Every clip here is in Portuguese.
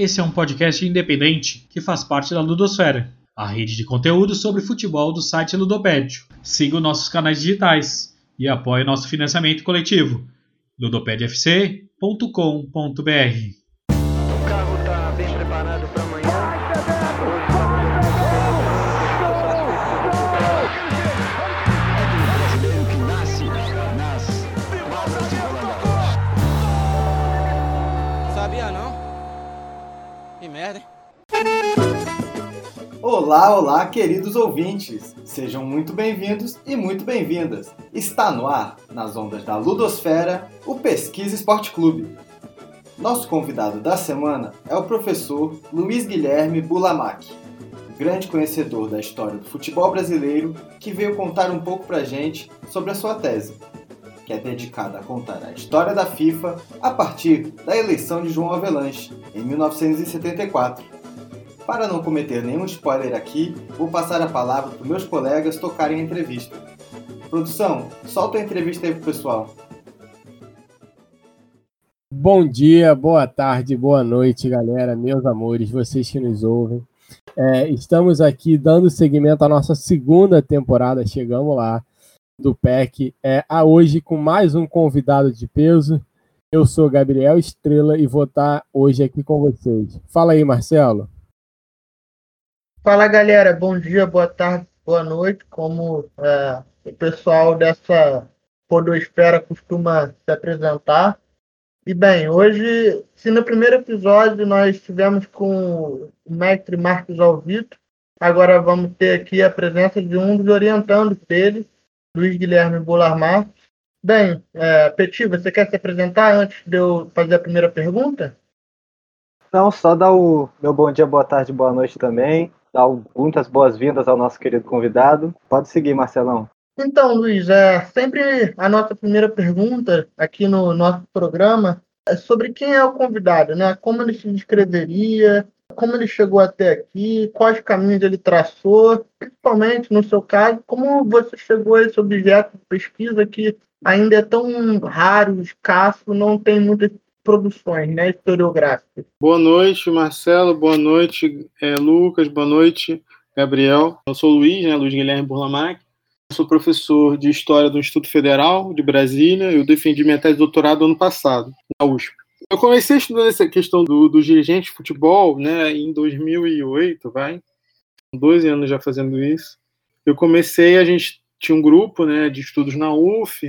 Esse é um podcast independente que faz parte da Ludosfera, a rede de conteúdo sobre futebol do site Ludopédio. Siga os nossos canais digitais e apoie nosso financiamento coletivo ludopedfc.com.br. Olá, olá, queridos ouvintes! Sejam muito bem-vindos e muito bem-vindas. Está no ar, nas ondas da Ludosfera, o Pesquisa Esporte Clube. Nosso convidado da semana é o professor Luiz Guilherme Bulamac, grande conhecedor da história do futebol brasileiro, que veio contar um pouco pra gente sobre a sua tese, que é dedicada a contar a história da FIFA a partir da eleição de João Avelanche, em 1974 para não cometer nenhum spoiler aqui, vou passar a palavra para meus colegas tocarem a entrevista. Produção, solta a entrevista aí pro pessoal. Bom dia, boa tarde, boa noite, galera, meus amores, vocês que nos ouvem. É, estamos aqui dando seguimento à nossa segunda temporada, chegamos lá, do PEC. É, a hoje com mais um convidado de peso. Eu sou Gabriel Estrela e vou estar hoje aqui com vocês. Fala aí, Marcelo. Fala galera, bom dia, boa tarde, boa noite. Como é, o pessoal dessa Podosfera costuma se apresentar. E bem, hoje, se no primeiro episódio nós estivemos com o mestre Marcos Alvito, agora vamos ter aqui a presença de um dos orientandos dele, Luiz Guilherme Bolar Marcos. Bem, é, Peti, você quer se apresentar antes de eu fazer a primeira pergunta? Não, só dar o meu bom dia, boa tarde, boa noite também dar muitas boas-vindas ao nosso querido convidado. Pode seguir, Marcelão. Então, Luiz, é sempre a nossa primeira pergunta aqui no nosso programa é sobre quem é o convidado, né? Como ele se descreveria, como ele chegou até aqui, quais caminhos ele traçou, principalmente no seu caso, como você chegou a esse objeto de pesquisa que ainda é tão raro, escasso, não tem muitas produções né, historiográficas. Boa noite, Marcelo. Boa noite, é, Lucas. Boa noite, Gabriel. Eu sou Luiz, né, Luiz Guilherme Burlamac. sou professor de História do Instituto Federal de Brasília. Eu defendi minha tese de doutorado ano passado, na USP. Eu comecei estudando essa questão do, do dirigente de futebol né, em 2008, vai. 12 anos já fazendo isso. Eu comecei, a gente tinha um grupo né, de estudos na UF,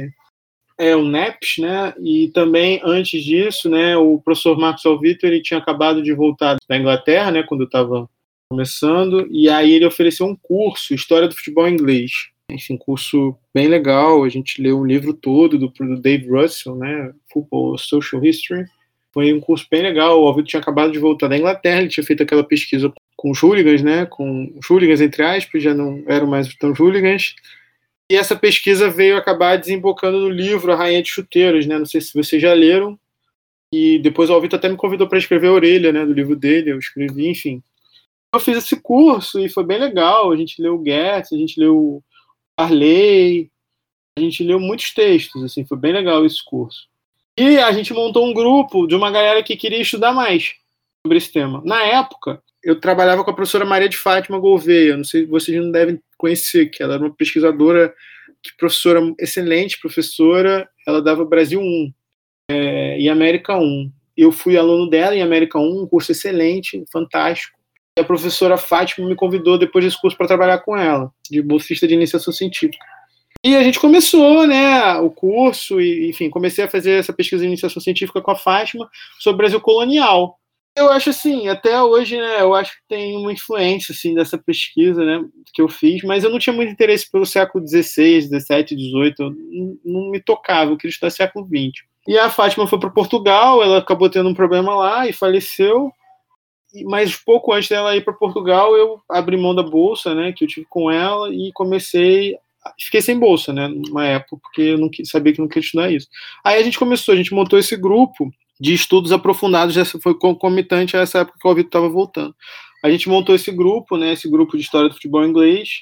é o NEPS, né? E também antes disso, né, o professor Marcos Alvito, ele tinha acabado de voltar da Inglaterra, né, quando estava começando, e aí ele ofereceu um curso, História do Futebol Inglês. Enfim, curso bem legal, a gente leu um livro todo do, do Dave Russell, né, Football Social History. Foi um curso bem legal, o Alvito tinha acabado de voltar da Inglaterra, ele tinha feito aquela pesquisa com os hooligans, né, com os hooligans entre aspas, já não eram mais tão hooligans, e essa pesquisa veio acabar desembocando no livro A Rainha de Chuteiros, né? Não sei se vocês já leram. E depois o Alvito até me convidou para escrever a orelha, né, do livro dele, eu escrevi, enfim. Eu fiz esse curso e foi bem legal. A gente leu Goethe, a gente leu Arley, a gente leu muitos textos, assim, foi bem legal esse curso. E a gente montou um grupo de uma galera que queria estudar mais sobre esse tema. Na época, eu trabalhava com a professora Maria de Fátima Gouveia, não sei, vocês não devem conhecer, que ela era uma pesquisadora, que professora excelente professora, ela dava Brasil 1 é, e América 1. Eu fui aluno dela em América 1, um curso excelente, fantástico. E a professora Fátima me convidou depois desse curso para trabalhar com ela, de bolsista de iniciação científica. E a gente começou, né, o curso, e, enfim, comecei a fazer essa pesquisa de iniciação científica com a Fátima sobre Brasil colonial. Eu acho assim, até hoje, né, eu acho que tem uma influência assim dessa pesquisa, né, que eu fiz, mas eu não tinha muito interesse pelo século XVI, XVII, XVIII, não me tocava, eu queria estudar século XX. E a Fátima foi para Portugal, ela acabou tendo um problema lá e faleceu. Mas pouco antes dela ir para Portugal, eu abri mão da bolsa, né, que eu tive com ela e comecei fiquei sem bolsa, né, numa época, porque eu não sabia que não queria estudar isso. Aí a gente começou, a gente montou esse grupo de estudos aprofundados, já foi concomitante a essa época que o Vitor estava voltando. A gente montou esse grupo, né, esse grupo de história do futebol inglês,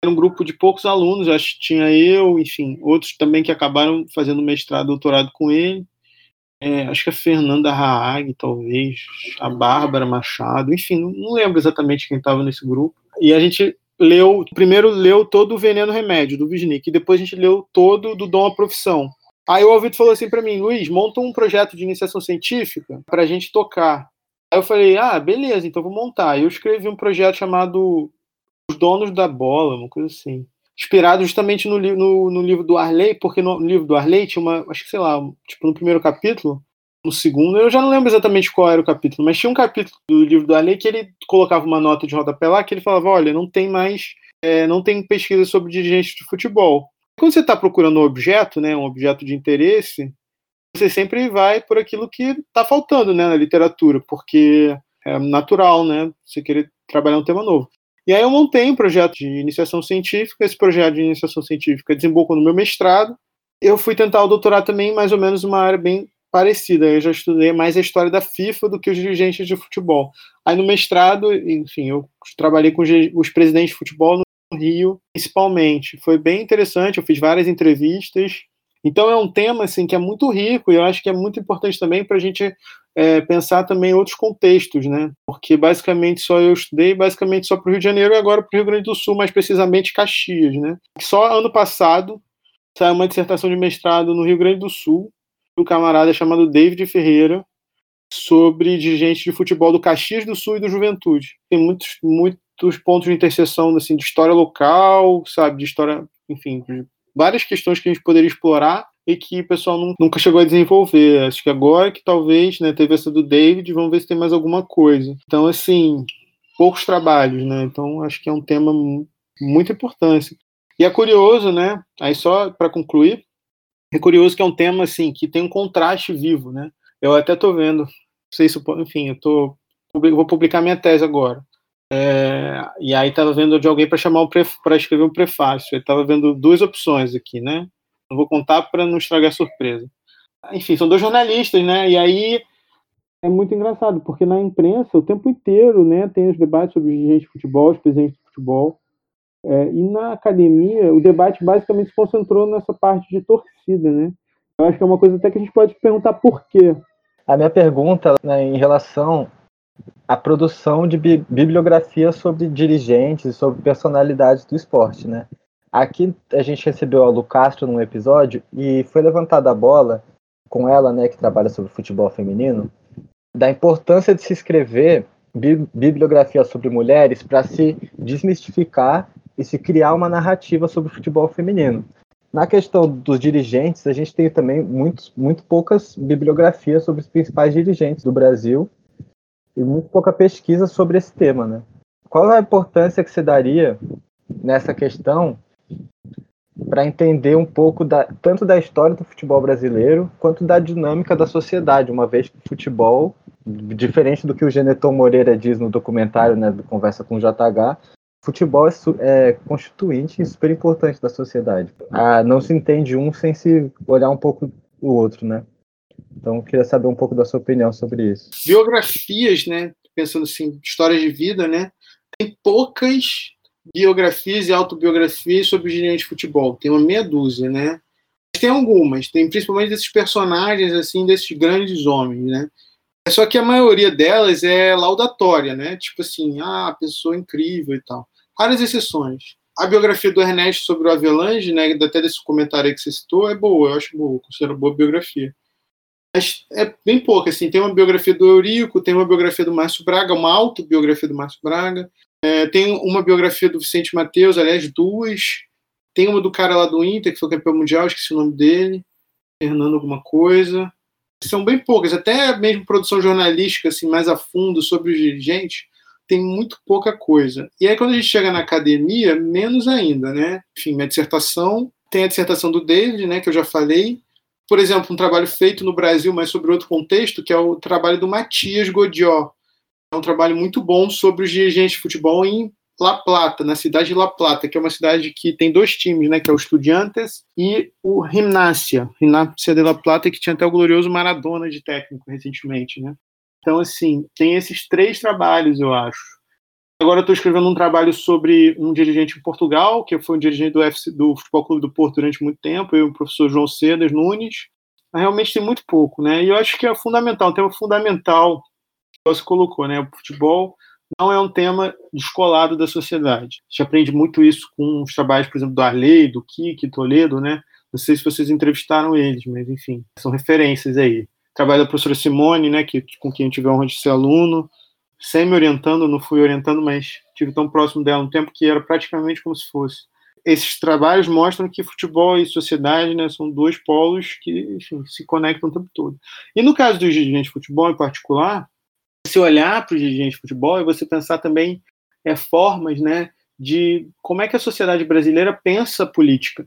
era um grupo de poucos alunos, acho que tinha eu, enfim, outros também que acabaram fazendo mestrado, doutorado com ele. é, acho que a Fernanda Haag, talvez, a Bárbara Machado, enfim, não, lembro exatamente quem estava nesse grupo. E a gente leu, primeiro leu todo o Veneno Remédio, do Wisnik, e depois a gente leu todo do Dom à Profissão. Aí o Alvito falou assim para mim, Luiz, monta um projeto de iniciação científica para a gente tocar. Aí eu falei, ah, beleza, então vou montar. Eu escrevi um projeto chamado Os Donos da Bola, uma coisa assim. Inspirado justamente no, no, no livro do Arley, porque no livro do Arley tinha uma, acho que sei lá, tipo no primeiro capítulo, no segundo, eu já não lembro exatamente qual era o capítulo, mas tinha um capítulo do livro do Arley que ele colocava uma nota de rodapé lá que ele falava, olha, não tem mais, é, não tem pesquisa sobre dirigentes de futebol. Quando você está procurando um objeto, né, um objeto de interesse, você sempre vai por aquilo que está faltando né, na literatura, porque é natural, né? Você querer trabalhar um tema novo. E aí eu montei um projeto de iniciação científica, esse projeto de iniciação científica desembocou no meu mestrado. Eu fui tentar o doutorado também, mais ou menos uma área bem parecida. Eu já estudei mais a história da FIFA do que os dirigentes de futebol. Aí no mestrado, enfim, eu trabalhei com os presidentes de futebol Rio, principalmente. Foi bem interessante, eu fiz várias entrevistas. Então é um tema assim que é muito rico e eu acho que é muito importante também para a gente é, pensar também outros contextos, né? Porque basicamente só eu estudei basicamente só para o Rio de Janeiro e agora para o Rio Grande do Sul, mais precisamente Caxias, né? Só ano passado saiu uma dissertação de mestrado no Rio Grande do Sul um camarada chamado David Ferreira sobre dirigentes de futebol do Caxias do Sul e do Juventude. Tem muitos muitos pontos de interseção assim de história local, sabe, de história, enfim, de várias questões que a gente poderia explorar e que o pessoal nunca chegou a desenvolver. Acho que agora que talvez, né, teve essa do David, vamos ver se tem mais alguma coisa. Então, assim, poucos trabalhos, né? Então, acho que é um tema muito importante. E é curioso, né? Aí só para concluir, é curioso que é um tema assim que tem um contraste vivo, né? Eu até tô vendo, não sei se, enfim, eu tô vou publicar minha tese agora. É, e aí estava vendo de alguém para chamar para escrever um prefácio. Estava vendo duas opções aqui, né? Não vou contar para não estragar a surpresa. Enfim, são dois jornalistas, né? E aí é muito engraçado, porque na imprensa o tempo inteiro, né, tem os debates sobre dirigentes de futebol, os presidentes de futebol. É, e na academia, o debate basicamente se concentrou nessa parte de torcida, né? Eu acho que é uma coisa até que a gente pode perguntar por quê. A minha pergunta né, em relação a produção de bi bibliografia sobre dirigentes e sobre personalidades do esporte, né? Aqui a gente recebeu a Lu Castro num episódio e foi levantada a bola com ela, né, que trabalha sobre futebol feminino, da importância de se escrever bi bibliografia sobre mulheres para se desmistificar e se criar uma narrativa sobre futebol feminino. Na questão dos dirigentes, a gente tem também muitos, muito poucas bibliografias sobre os principais dirigentes do Brasil e muito pouca pesquisa sobre esse tema, né? Qual a importância que você daria nessa questão para entender um pouco da, tanto da história do futebol brasileiro quanto da dinâmica da sociedade, uma vez que o futebol, diferente do que o Geneton Moreira diz no documentário, né, do Conversa com o JH, futebol é, é constituinte e super importante da sociedade. Ah, não se entende um sem se olhar um pouco o outro, né? Então, queria saber um pouco da sua opinião sobre isso. Biografias, né? Pensando assim, histórias de vida, né? Tem poucas biografias e autobiografias sobre os dirigentes de futebol. Tem uma meia dúzia, né? Tem algumas, tem principalmente desses personagens, assim, desses grandes homens, né? Só que a maioria delas é laudatória, né? Tipo assim, ah, pessoa incrível e tal. Raras exceções. A biografia do Ernesto sobre o Avelange, né, até desse comentário aí que você citou, é boa, eu acho boa, considero boa biografia mas é bem pouco, assim, tem uma biografia do Eurico, tem uma biografia do Márcio Braga, uma autobiografia do Márcio Braga, é, tem uma biografia do Vicente Mateus, aliás, duas, tem uma do cara lá do Inter, que foi campeão mundial, esqueci o nome dele, Fernando alguma coisa, são bem poucas, até mesmo produção jornalística, assim, mais a fundo sobre os dirigentes, tem muito pouca coisa. E aí, quando a gente chega na academia, menos ainda, né? Enfim, minha dissertação, tem a dissertação do David, né, que eu já falei, por exemplo, um trabalho feito no Brasil, mas sobre outro contexto, que é o trabalho do Matias Godió. É um trabalho muito bom sobre os dirigentes de futebol em La Plata, na cidade de La Plata, que é uma cidade que tem dois times, né, que é o Estudiantes e o Gimnasia, Gimnasia de La Plata, que tinha até o glorioso Maradona de técnico recentemente, né? Então, assim, tem esses três trabalhos, eu acho. Agora eu estou escrevendo um trabalho sobre um dirigente em Portugal, que foi um dirigente do, FC, do Futebol Clube do Porto durante muito tempo, eu e o professor João Cedas Nunes. realmente tem muito pouco, né? E eu acho que é fundamental, um tema fundamental que você colocou, né? O futebol não é um tema descolado da sociedade. A gente aprende muito isso com os trabalhos, por exemplo, do Arley, do Kiki, Toledo, né? Não sei se vocês entrevistaram eles, mas enfim, são referências aí. Trabalho da professora Simone, né, que, com quem eu tive a honra de ser aluno, sem me orientando, não fui orientando, mas tive tão próximo dela um tempo que era praticamente como se fosse. Esses trabalhos mostram que futebol e sociedade né, são dois polos que enfim, se conectam o tempo todo. E no caso dos dirigentes de futebol em particular, se olhar para os dirigentes de futebol e você pensar também é, formas né, de como é que a sociedade brasileira pensa política.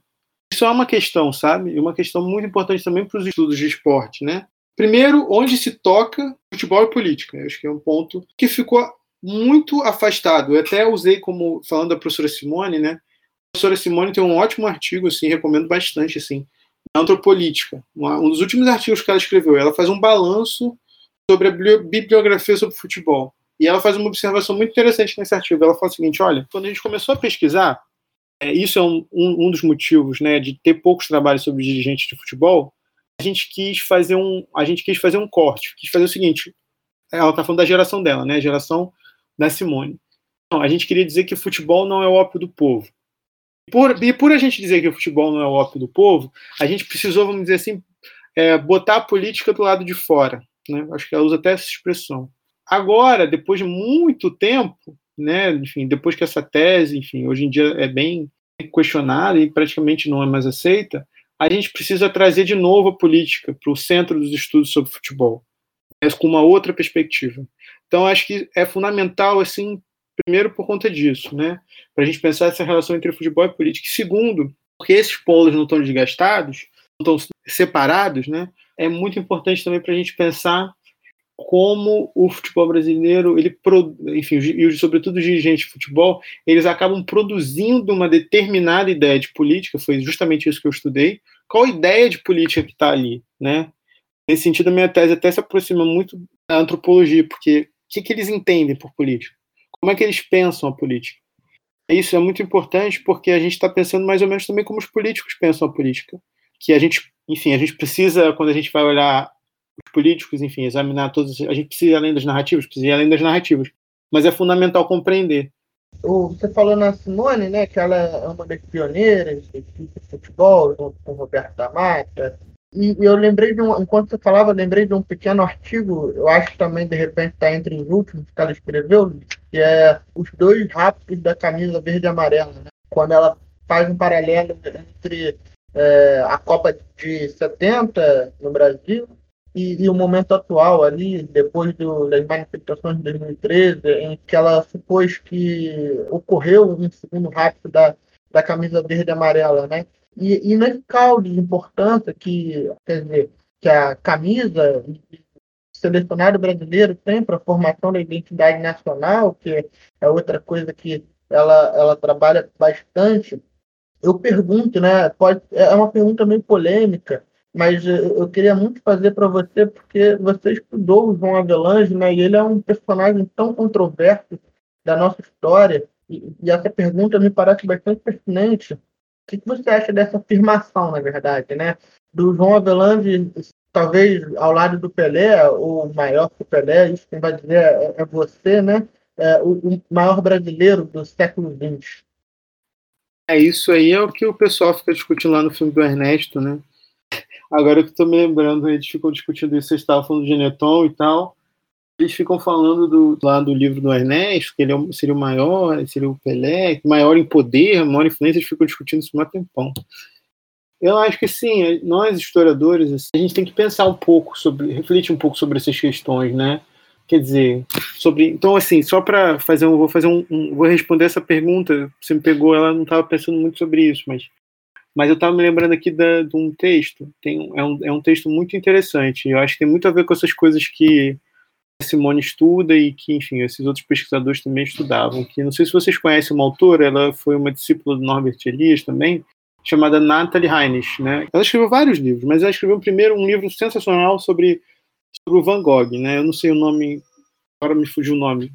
Isso é uma questão, sabe? E uma questão muito importante também para os estudos de esporte, né? Primeiro, onde se toca futebol e política. Eu acho que é um ponto que ficou muito afastado. Eu até usei como, falando da professora Simone, né? A professora Simone tem um ótimo artigo, assim, recomendo bastante, assim, na Antropolítica. Um dos últimos artigos que ela escreveu. Ela faz um balanço sobre a bibliografia sobre futebol. E ela faz uma observação muito interessante nesse artigo. Ela fala o seguinte: olha, quando a gente começou a pesquisar, é, isso é um, um, um, dos motivos, né, de ter poucos trabalhos sobre dirigentes de futebol. A gente quis fazer um, a gente quis fazer um corte, quis fazer o seguinte. Ela está falando da geração dela, né, a geração da Simone. Então, a gente queria dizer que o futebol não é o ópio do povo. Por, e por a gente dizer que o futebol não é o ópio do povo, a gente precisou, vamos dizer assim, é, botar a política do lado de fora. Né? Acho que ela usa até essa expressão. Agora, depois de muito tempo, né, enfim, depois que essa tese, enfim, hoje em dia é bem questionada e praticamente não é mais aceita, a gente precisa trazer de novo a política para o centro dos estudos sobre futebol, mas com uma outra perspectiva. Então, acho que é fundamental, assim, primeiro por conta disso, né, para a gente pensar essa relação entre futebol e política. E segundo, porque esses polos não estão desgastados, não estão separados, né, é muito importante também para a gente pensar como o futebol brasileiro, ele, enfim, e sobretudo os dirigentes de futebol, eles acabam produzindo uma determinada ideia de política, foi justamente isso que eu estudei. Qual a ideia de política que está ali, né? Nesse sentido, a minha tese até se aproxima muito da antropologia, porque o que, que eles entendem por política? Como é que eles pensam a política? Isso é muito importante porque a gente está pensando mais ou menos também como os políticos pensam a política. Que a gente, enfim, a gente precisa, quando a gente vai olhar os políticos, enfim, examinar todos. A gente precisa ir além das narrativas, precisa ir além das narrativas. Mas é fundamental compreender. Você falou na Simone, né, que ela é uma das pioneiras de futebol, junto com o Roberto da Mata. E eu lembrei de um, enquanto você falava, lembrei de um pequeno artigo, eu acho também de repente está entre os últimos que ela escreveu, que é Os Dois Rápidos da Camisa Verde e Amarela, né? quando ela faz um paralelo entre é, a Copa de 70 no Brasil e, e, o momento atual ali, depois do, das manifestações de 2013, em que ela supôs que ocorreu um segundo rápido da, da camisa verde e amarela, né? E, e nesse caldo de importância que, quer dizer, que a camisa selecionado brasileiro tem para a formação da identidade nacional, que é outra coisa que ela, ela trabalha bastante, eu pergunto, né? Pode, é uma pergunta meio polêmica, mas eu queria muito fazer para você, porque você estudou o João Avelange, né? E ele é um personagem tão controverso da nossa história, e, e essa pergunta me parece bastante pertinente. O que, que você acha dessa afirmação, na verdade, né? Do João Avelange, talvez ao lado do Pelé, ou maior que o Pelé, isso quem vai dizer é, é você, né? É, o, o maior brasileiro do século XX. É, isso aí é o que o pessoal fica discutindo lá no filme do Ernesto, né? Agora que tô me lembrando, eles ficam discutindo isso, vocês estavam falando do Geneton e tal. Eles ficam falando do, lá do livro do Ernesto, que ele é, seria o maior, seria o Pelé, maior em poder, maior influência, eles ficam discutindo isso há tempão. Eu acho que sim, nós historiadores, assim, a gente tem que pensar um pouco sobre, refletir um pouco sobre essas questões, né? Quer dizer, sobre. Então, assim, só para fazer um. Vou fazer um, um, Vou responder essa pergunta. Você me pegou, ela não estava pensando muito sobre isso, mas mas eu estava me lembrando aqui da, de um texto, tem, é, um, é um texto muito interessante, eu acho que tem muito a ver com essas coisas que a Simone estuda e que, enfim, esses outros pesquisadores também estudavam, que não sei se vocês conhecem uma autora, ela foi uma discípula do Norbert Elias também, chamada Natalie Heinrich, né? Ela escreveu vários livros, mas ela escreveu primeiro um livro sensacional sobre, sobre o Van Gogh, né? Eu não sei o nome, agora me fugiu o nome,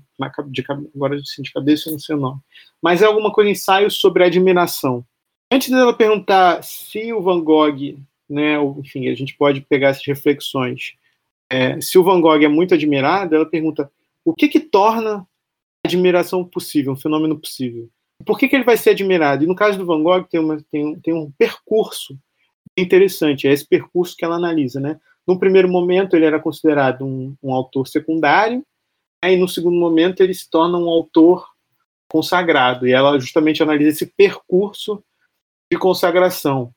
agora assim, de cabeça eu não sei o nome, mas é alguma coisa ensaio sobre admiração, Antes dela perguntar se o Van Gogh né, enfim, a gente pode pegar essas reflexões. É, se o Van Gogh é muito admirado, ela pergunta o que que torna a admiração possível, um fenômeno possível? Por que, que ele vai ser admirado? E no caso do Van Gogh tem, uma, tem, tem um percurso interessante, é esse percurso que ela analisa, né? No primeiro momento ele era considerado um, um autor secundário, aí no segundo momento ele se torna um autor consagrado, e ela justamente analisa esse percurso de consagração.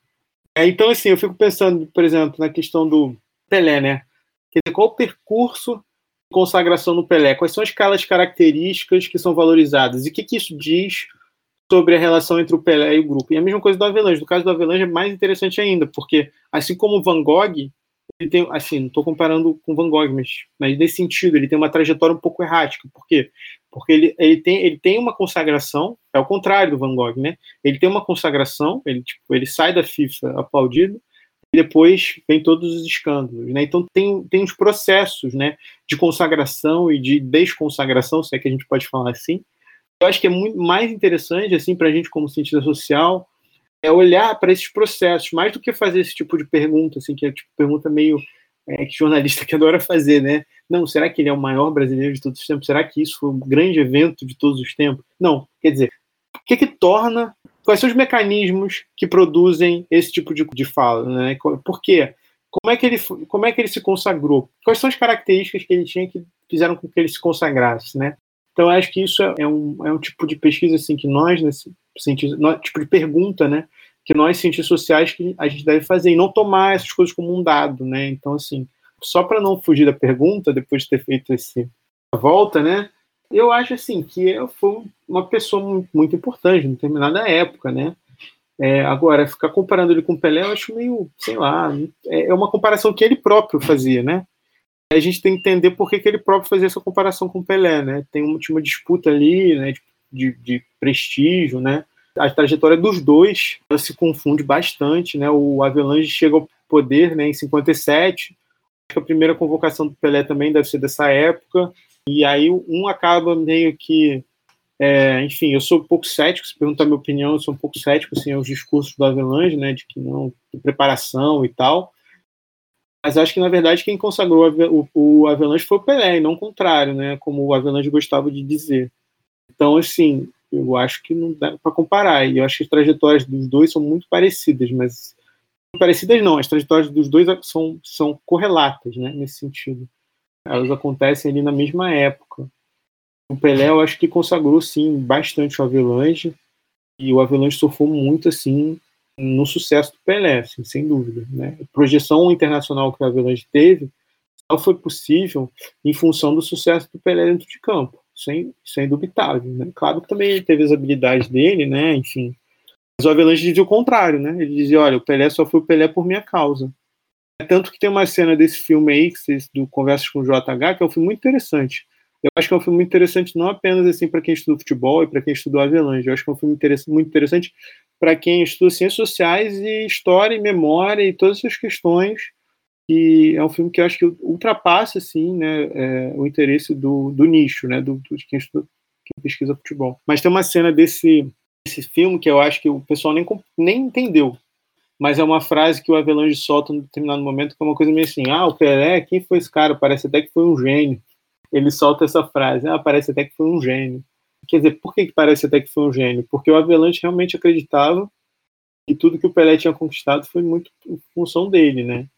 É, então, assim, eu fico pensando, por exemplo, na questão do Pelé, né? Qual o percurso de consagração no Pelé? Quais são as características que são valorizadas? E o que, que isso diz sobre a relação entre o Pelé e o grupo? E a mesma coisa do Avelange. No caso do Avelange é mais interessante ainda, porque, assim como o Van Gogh, ele tem, assim, não estou comparando com Van Gogh, mas, mas nesse sentido, ele tem uma trajetória um pouco errática. Por quê? Porque ele, ele, tem, ele tem uma consagração, é o contrário do Van Gogh, né? Ele tem uma consagração, ele, tipo, ele sai da FIFA aplaudido, e depois vem todos os escândalos, né? Então tem, tem os processos, né, de consagração e de desconsagração, se é que a gente pode falar assim. Eu acho que é muito mais interessante, assim, para a gente como cientista social, é olhar para esses processos, mais do que fazer esse tipo de pergunta, assim, que é tipo pergunta meio é, que jornalista que adora fazer, né? Não, será que ele é o maior brasileiro de todos os tempos? Será que isso foi um grande evento de todos os tempos? Não, quer dizer, o que que torna, quais são os mecanismos que produzem esse tipo de, de fala, né? Por quê? Como é, que ele, como é que ele se consagrou? Quais são as características que ele tinha que fizeram com que ele se consagrasse, né? Então, acho que isso é um, é um tipo de pesquisa assim que nós, nesse sentido, tipo de pergunta, né, que nós cientistas sociais que a gente deve fazer e não tomar essas coisas como um dado, né? Então, assim, só para não fugir da pergunta, depois de ter feito esse volta, né? Eu acho assim que eu fui uma pessoa muito, importante em determinada época, né? É, agora, ficar comparando ele com o Pelé, eu acho meio, sei lá, é, é uma comparação que ele próprio fazia, né? a gente tem que entender por que, que ele próprio fazia essa comparação com o Pelé, né? Tem uma, disputa ali, né, de, de, prestígio, né? A trajetória dos dois se confunde bastante, né? O Avelange chega ao poder, né, em 57. Acho que a primeira convocação do Pelé também deve ser dessa época. E aí um acaba meio que é, enfim, eu sou um pouco cético, se perguntar minha opinião, eu sou um pouco cético assim, aos discursos do Avelange, né, de que não, de preparação e tal. Mas acho que, na verdade, quem consagrou o, o Avalanche foi o Pelé, e não o contrário, né? Como o Avalanche gostava de dizer. Então, assim, eu acho que não dá para comparar. E eu acho que as trajetórias dos dois são muito parecidas, mas. Parecidas não, as trajetórias dos dois são, são correlatas, né? Nesse sentido. Elas acontecem ali na mesma época. O Pelé, eu acho que consagrou, sim, bastante o Avalanche. E o Avalanche surfou muito, assim, no sucesso do Pelé, assim, sem dúvida. Né? A projeção internacional que o Avelange teve só foi possível em função do sucesso do Pelé dentro de campo. Isso é, isso é indubitável. Né? Claro que também teve as habilidades dele, né? enfim. Mas o Avelange dizia o contrário, né? Ele dizia, olha, o Pelé só foi o Pelé por minha causa. Tanto que tem uma cena desse filme aí, do Conversas com o JH, que é um filme muito interessante. Eu acho que é um filme muito interessante não apenas assim para quem estuda futebol e para quem estudou Avelange. Eu acho que é um filme interessante, muito interessante para quem estuda ciências sociais e história e memória e todas essas questões. E é um filme que eu acho que ultrapassa assim, né, é, o interesse do, do nicho, né, do, de quem estuda, quem pesquisa futebol. Mas tem uma cena desse, desse filme que eu acho que o pessoal nem, nem entendeu. Mas é uma frase que o Avelange solta em determinado momento, que é uma coisa meio assim: ah, o Pelé, quem foi esse cara? Parece até que foi um gênio ele solta essa frase, ah, parece até que foi um gênio. Quer dizer, por que, que parece até que foi um gênio? Porque o Avalanche realmente acreditava que tudo que o Pelé tinha conquistado foi muito função dele, né?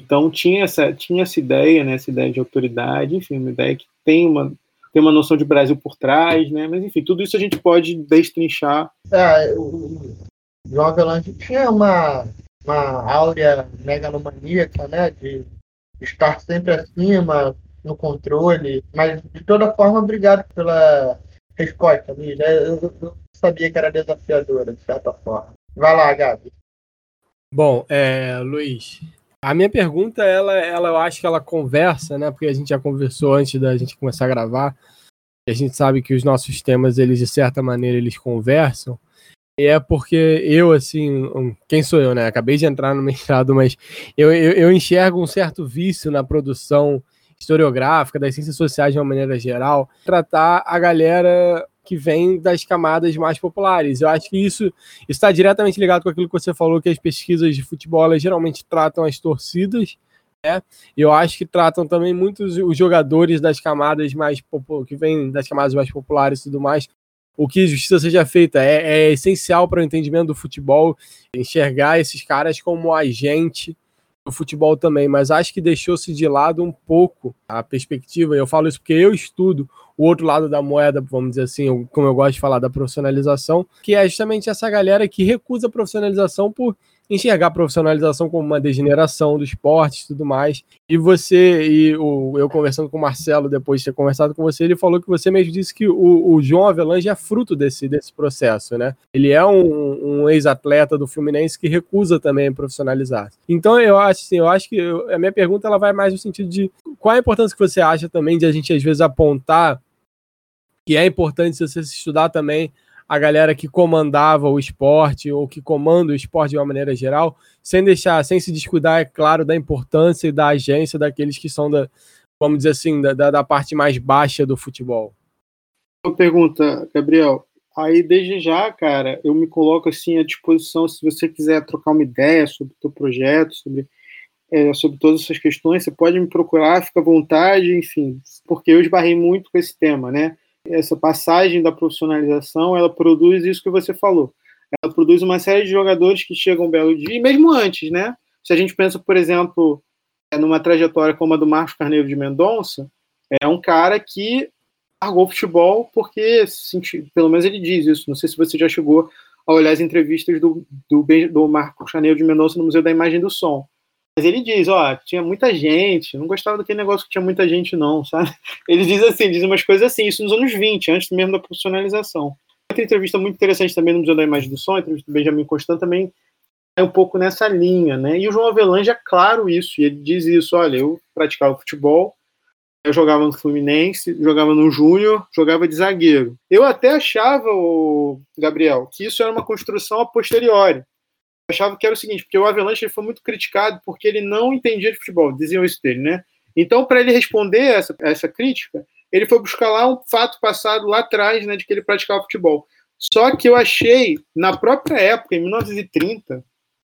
Então tinha essa, tinha essa ideia, né, essa ideia de autoridade, enfim, uma ideia que tem uma, tem uma noção de Brasil por trás, né? Mas enfim, tudo isso a gente pode destrinchar. É, o João Avelange tinha uma, uma áurea megalomaníaca, né? De estar sempre acima, no controle. Mas, de toda forma, obrigado pela resposta, Luiz. Eu, eu sabia que era desafiadora, de certa forma. Vai lá, Gabi. Bom, é, Luiz, a minha pergunta, ela, ela, eu acho que ela conversa, né? Porque a gente já conversou antes da gente começar a gravar. E a gente sabe que os nossos temas, eles de certa maneira, eles conversam. E é porque eu, assim, quem sou eu, né? Acabei de entrar no mestrado, mas eu, eu, eu enxergo um certo vício na produção historiográfica, das ciências sociais de uma maneira geral, tratar a galera que vem das camadas mais populares. Eu acho que isso está diretamente ligado com aquilo que você falou, que as pesquisas de futebol geralmente tratam as torcidas, né? Eu acho que tratam também muitos os jogadores das camadas mais que vêm das camadas mais populares e tudo mais. O que justiça seja feita é, é essencial para o entendimento do futebol, enxergar esses caras como agente do futebol também, mas acho que deixou-se de lado um pouco a perspectiva. Eu falo isso porque eu estudo o outro lado da moeda, vamos dizer assim, como eu gosto de falar da profissionalização, que é justamente essa galera que recusa a profissionalização por enxergar a profissionalização como uma degeneração do esporte e tudo mais. E você, e o, eu conversando com o Marcelo depois de ter conversado com você, ele falou que você mesmo disse que o, o João Avelange é fruto desse, desse processo, né? Ele é um, um ex-atleta do Fluminense que recusa também profissionalizar. Então eu acho assim, eu acho que eu, a minha pergunta ela vai mais no sentido de qual a importância que você acha também de a gente às vezes apontar que é importante você estudar também a galera que comandava o esporte ou que comanda o esporte de uma maneira geral, sem deixar, sem se descuidar, é claro, da importância e da agência daqueles que são da, vamos dizer assim, da, da parte mais baixa do futebol. Uma pergunta, Gabriel. Aí, desde já, cara, eu me coloco assim à disposição se você quiser trocar uma ideia sobre o teu projeto, sobre, é, sobre todas essas questões, você pode me procurar, fica à vontade, enfim, porque eu esbarrei muito com esse tema, né? Essa passagem da profissionalização, ela produz isso que você falou. Ela produz uma série de jogadores que chegam um belo dia, e mesmo antes, né? Se a gente pensa, por exemplo, é, numa trajetória como a do Marcos Carneiro de Mendonça, é um cara que largou o futebol porque, pelo menos ele diz isso, não sei se você já chegou a olhar as entrevistas do, do, do Marcos Carneiro de Mendonça no Museu da Imagem do Som. Mas ele diz, ó, tinha muita gente, não gostava daquele negócio que tinha muita gente, não, sabe? Ele diz assim, diz umas coisas assim, isso nos anos 20, antes mesmo da profissionalização. Outra entrevista muito interessante também no Museu da Imagem do Som, a entrevista do Benjamin Constant também é um pouco nessa linha, né? E o João Avelange é claro isso, e ele diz isso, olha, eu praticava futebol, eu jogava no Fluminense, jogava no Júnior, jogava de zagueiro. Eu até achava, o Gabriel, que isso era uma construção a posteriori achava que era o seguinte, porque o Avalanche ele foi muito criticado porque ele não entendia de futebol, diziam isso dele, né? Então, para ele responder essa, essa crítica, ele foi buscar lá um fato passado lá atrás, né, de que ele praticava futebol. Só que eu achei, na própria época, em 1930,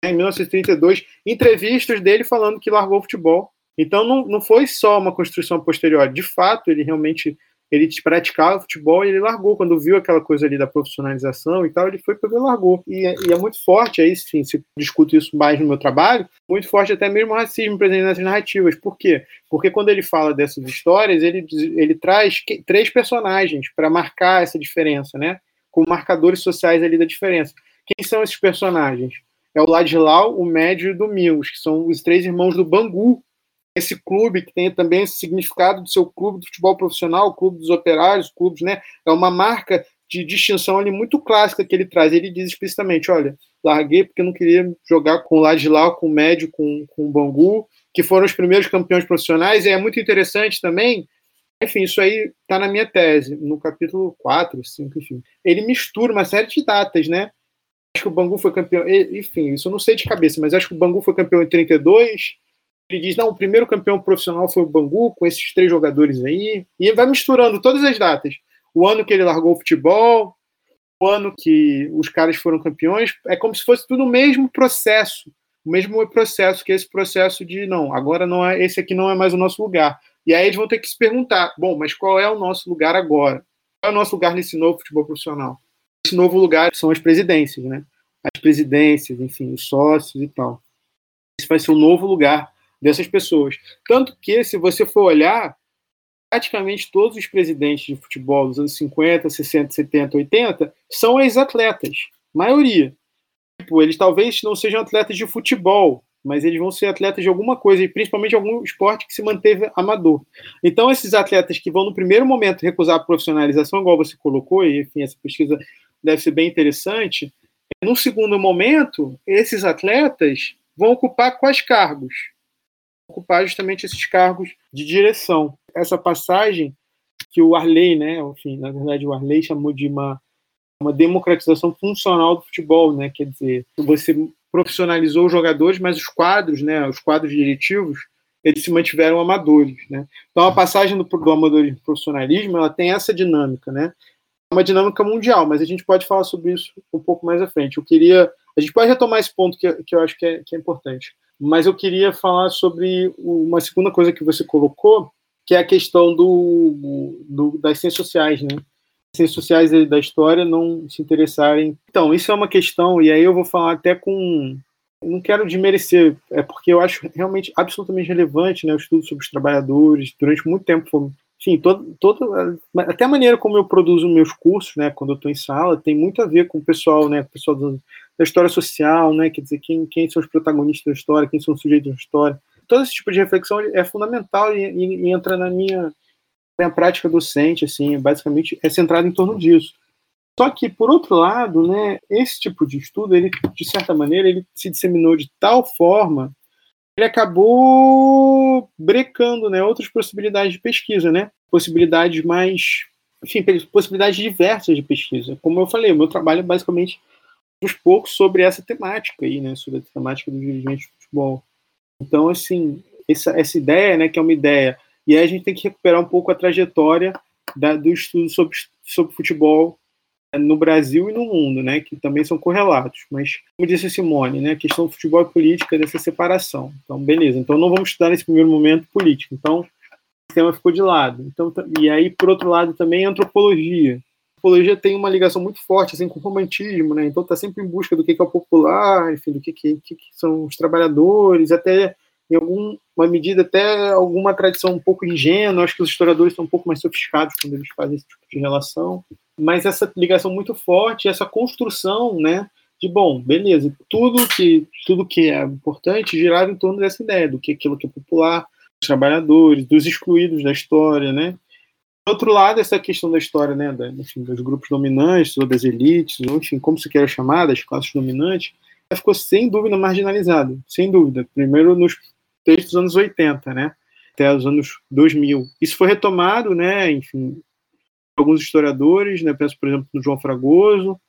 né, em 1932, entrevistas dele falando que largou o futebol. Então, não, não foi só uma construção posterior. De fato, ele realmente ele praticava futebol e ele largou. Quando viu aquela coisa ali da profissionalização e tal, ele foi pegou e largou. E, é, e, é muito forte, aí sim, se discuto isso mais no meu trabalho, muito forte até mesmo o racismo presente nessas narrativas. Por quê? Porque quando ele fala dessas histórias, ele, ele traz que, três personagens para marcar essa diferença, né? Com marcadores sociais ali da diferença. Quem são esses personagens? É o Ladislau, o Médio e o Domingos, que são os três irmãos do Bangu, esse clube que tem também esse significado do seu clube de futebol profissional, clube dos operários, clubes, né? É uma marca de distinção ali muito clássica que ele traz. Ele diz explicitamente: olha, larguei porque não queria jogar com o Ladislau, com o Médio, com, com o Bangu, que foram os primeiros campeões profissionais. E é muito interessante também. Enfim, isso aí está na minha tese, no capítulo 4, 5, enfim. Ele mistura uma série de datas, né? Acho que o Bangu foi campeão, enfim, isso eu não sei de cabeça, mas acho que o Bangu foi campeão em 32, ele diz: não, o primeiro campeão profissional foi o Bangu, com esses três jogadores aí, e vai misturando todas as datas. O ano que ele largou o futebol, o ano que os caras foram campeões, é como se fosse tudo o mesmo processo, o mesmo processo que esse processo de não, agora não é esse aqui não é mais o nosso lugar. E aí eles vão ter que se perguntar: bom, mas qual é o nosso lugar agora? Qual é o nosso lugar nesse novo futebol profissional? Esse novo lugar são as presidências, né? As presidências, enfim, os sócios e tal. Esse vai ser o novo lugar dessas pessoas. Tanto que, se você for olhar, praticamente todos os presidentes de futebol dos anos 50, 60, 70, 80 são ex-atletas. Maioria. Tipo, eles talvez não sejam atletas de futebol, mas eles vão ser atletas de alguma coisa, e principalmente algum esporte que se manteve amador. Então, esses atletas que vão, no primeiro momento, recusar a profissionalização, igual você colocou, e enfim, essa pesquisa deve ser bem interessante, no segundo momento, esses atletas vão ocupar quais cargos? Ocupar justamente esses cargos de direção. Essa passagem que o Arley, né, enfim, na verdade o Arley chamou de uma, uma democratização funcional do futebol, né, quer dizer, você profissionalizou os jogadores, mas os quadros, né, os quadros diretivos, eles se mantiveram amadores, né. Então a passagem do, do amadorismo para o profissionalismo, ela tem essa dinâmica, né. uma dinâmica mundial, mas a gente pode falar sobre isso um pouco mais à frente. Eu queria, a gente pode retomar esse ponto que, que eu acho que é, que é importante, mas eu queria falar sobre uma segunda coisa que você colocou, que é a questão do, do das ciências sociais, né? As ciências sociais da história não se interessarem. Então, isso é uma questão, e aí eu vou falar até com. Não quero desmerecer, é porque eu acho realmente absolutamente relevante né, o estudo sobre os trabalhadores. Durante muito tempo enfim, todo, todo, até a maneira como eu produzo meus cursos, né, quando eu estou em sala, tem muito a ver com o pessoal, né, o pessoal da história social, né, quer dizer, quem, quem são os protagonistas da história, quem são os sujeitos da história. Todo esse tipo de reflexão é fundamental e, e, e entra na minha, minha prática docente, assim, basicamente é centrado em torno disso. Só que, por outro lado, né, esse tipo de estudo, ele, de certa maneira, ele se disseminou de tal forma ele acabou brecando né, outras possibilidades de pesquisa, né? Possibilidades mais. Enfim, possibilidades diversas de pesquisa. Como eu falei, o meu trabalho é basicamente uns poucos sobre essa temática aí, né? Sobre a temática do dirigente de futebol. Então, assim, essa, essa ideia, né, que é uma ideia, e aí a gente tem que recuperar um pouco a trajetória da, do estudo sobre, sobre futebol no Brasil e no mundo, né, que também são correlatos. Mas, como disse Simone, né, a questão do futebol e política dessa separação. Então, beleza. Então, não vamos estudar nesse primeiro momento político. Então, o tema ficou de lado. Então, e aí, por outro lado, também a antropologia. A antropologia tem uma ligação muito forte assim, com o romantismo, né? Então, está sempre em busca do que é o popular, enfim, do que, que, que são os trabalhadores, até em alguma medida até alguma tradição um pouco ingênua. Acho que os historiadores são um pouco mais sofisticados quando eles fazem esse tipo de relação mas essa ligação muito forte, essa construção, né, de bom, beleza, tudo que tudo que é importante girava em torno dessa ideia do que aquilo que é popular, dos trabalhadores, dos excluídos da história, né? Outro lado, essa questão da história, né, da, enfim, dos grupos dominantes ou das elites, ou enfim, como se queira chamar, das classes dominantes, ela ficou sem dúvida marginalizada, sem dúvida. Primeiro nos textos dos anos 80, né? Até os anos 2000. Isso foi retomado, né, enfim, alguns historiadores, né? Penso, por exemplo, no João Fragoso,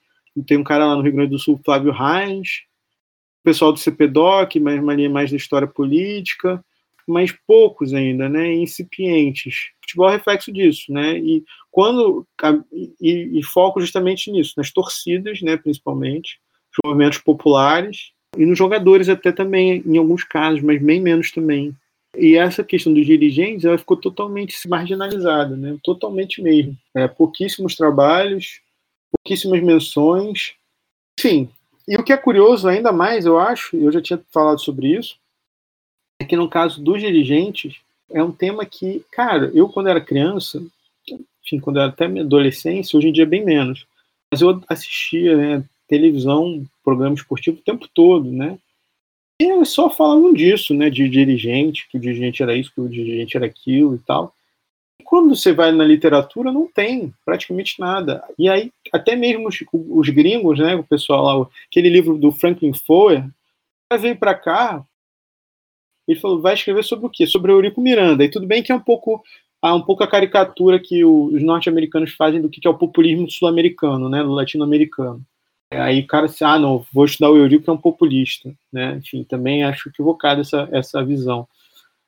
tem um cara lá no Rio Grande do Sul, Flávio Reins, o pessoal do CPDOC, mais linha mais da história política, mas poucos ainda, né? Incipientes. O futebol é reflexo disso, né? E quando e, e foco justamente nisso, nas torcidas, né? Principalmente, os movimentos populares e nos jogadores até também, em alguns casos, mas bem menos também. E essa questão dos dirigentes, ela ficou totalmente marginalizada, né? Totalmente mesmo. É, pouquíssimos trabalhos, pouquíssimas menções. Enfim, e o que é curioso ainda mais, eu acho, eu já tinha falado sobre isso, é que no caso dos dirigentes, é um tema que, cara, eu quando era criança, enfim, quando era até minha adolescência, hoje em dia bem menos, mas eu assistia né, televisão, programa esportivo o tempo todo, né? E só falavam disso, né? De dirigente, que o dirigente era isso, que o dirigente era aquilo e tal. E quando você vai na literatura, não tem praticamente nada. E aí, até mesmo os, os gringos, né? O pessoal lá, aquele livro do Franklin Foer, veio para cá, ele falou, vai escrever sobre o quê? Sobre Eurico Miranda. E tudo bem que é um pouco há um pouco a caricatura que os norte-americanos fazem do que é o populismo sul-americano, né, do latino-americano. Aí o cara disse, ah, não, vou estudar o Eurico, que é um populista. Né? Enfim, também acho equivocada essa, essa visão.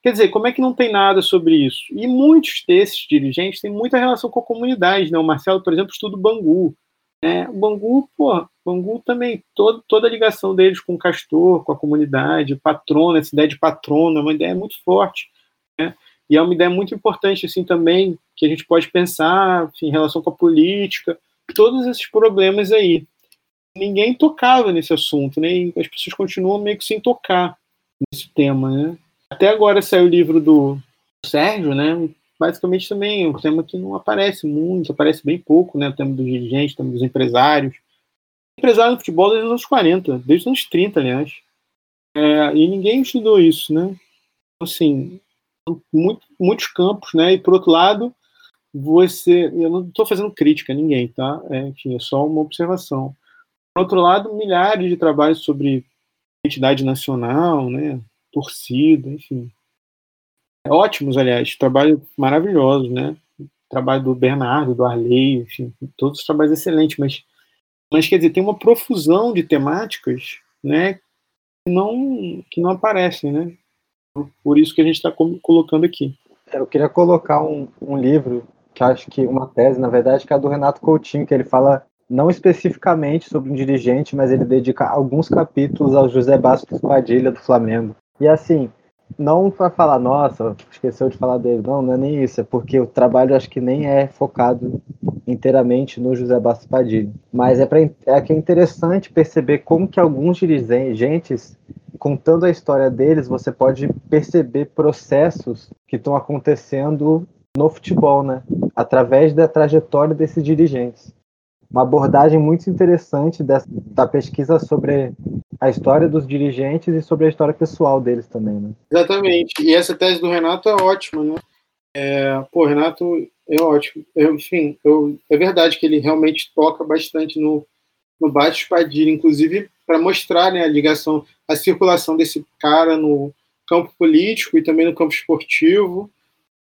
Quer dizer, como é que não tem nada sobre isso? E muitos desses dirigentes têm muita relação com a comunidade. Né? O Marcelo, por exemplo, estuda o Bangu. Né? O Bangu, pô, Bangu também, todo, toda a ligação deles com o Castor, com a comunidade, patrona, essa ideia de patrona, é uma ideia muito forte. Né? E é uma ideia muito importante, assim, também, que a gente pode pensar enfim, em relação com a política, todos esses problemas aí ninguém tocava nesse assunto, né? E as pessoas continuam meio que sem tocar nesse tema, né? Até agora saiu o livro do Sérgio, né? Basicamente também um tema que não aparece muito, aparece bem pouco, né? O tema dos dirigentes, o tema dos empresários. Empresário no futebol desde os anos 40, desde os anos 30, aliás. É, e ninguém estudou isso, né? Assim, muito, muitos campos, né? E por outro lado, você. Eu não estou fazendo crítica a ninguém, tá? É, enfim, é só uma observação por outro lado, milhares de trabalhos sobre identidade nacional, né, torcida, enfim. Ótimos, aliás, trabalho maravilhoso, né? Trabalho do Bernardo, do Arley, enfim, todos os trabalhos excelentes, mas, mas quer dizer, tem uma profusão de temáticas, né, que não, que não aparecem, né? Por isso que a gente está colocando aqui. Eu queria colocar um, um livro que acho que uma tese, na verdade, que é a do Renato Coutinho, que ele fala não especificamente sobre um dirigente, mas ele dedica alguns capítulos ao José Bastos Padilha do Flamengo. E assim, não para falar, nossa, esqueceu de falar dele, não, não é nem isso, é porque o trabalho acho que nem é focado inteiramente no José Bastos Padilha. Mas é, pra, é que é interessante perceber como que alguns dirigentes, contando a história deles, você pode perceber processos que estão acontecendo no futebol, né? Através da trajetória desses dirigentes. Uma abordagem muito interessante dessa, da pesquisa sobre a história dos dirigentes e sobre a história pessoal deles também, né? Exatamente. E essa tese do Renato é ótima, né? É, pô, Renato é ótimo. Eu, enfim, eu, é verdade que ele realmente toca bastante no, no bate espadilha, inclusive para mostrar né, a ligação, a circulação desse cara no campo político e também no campo esportivo,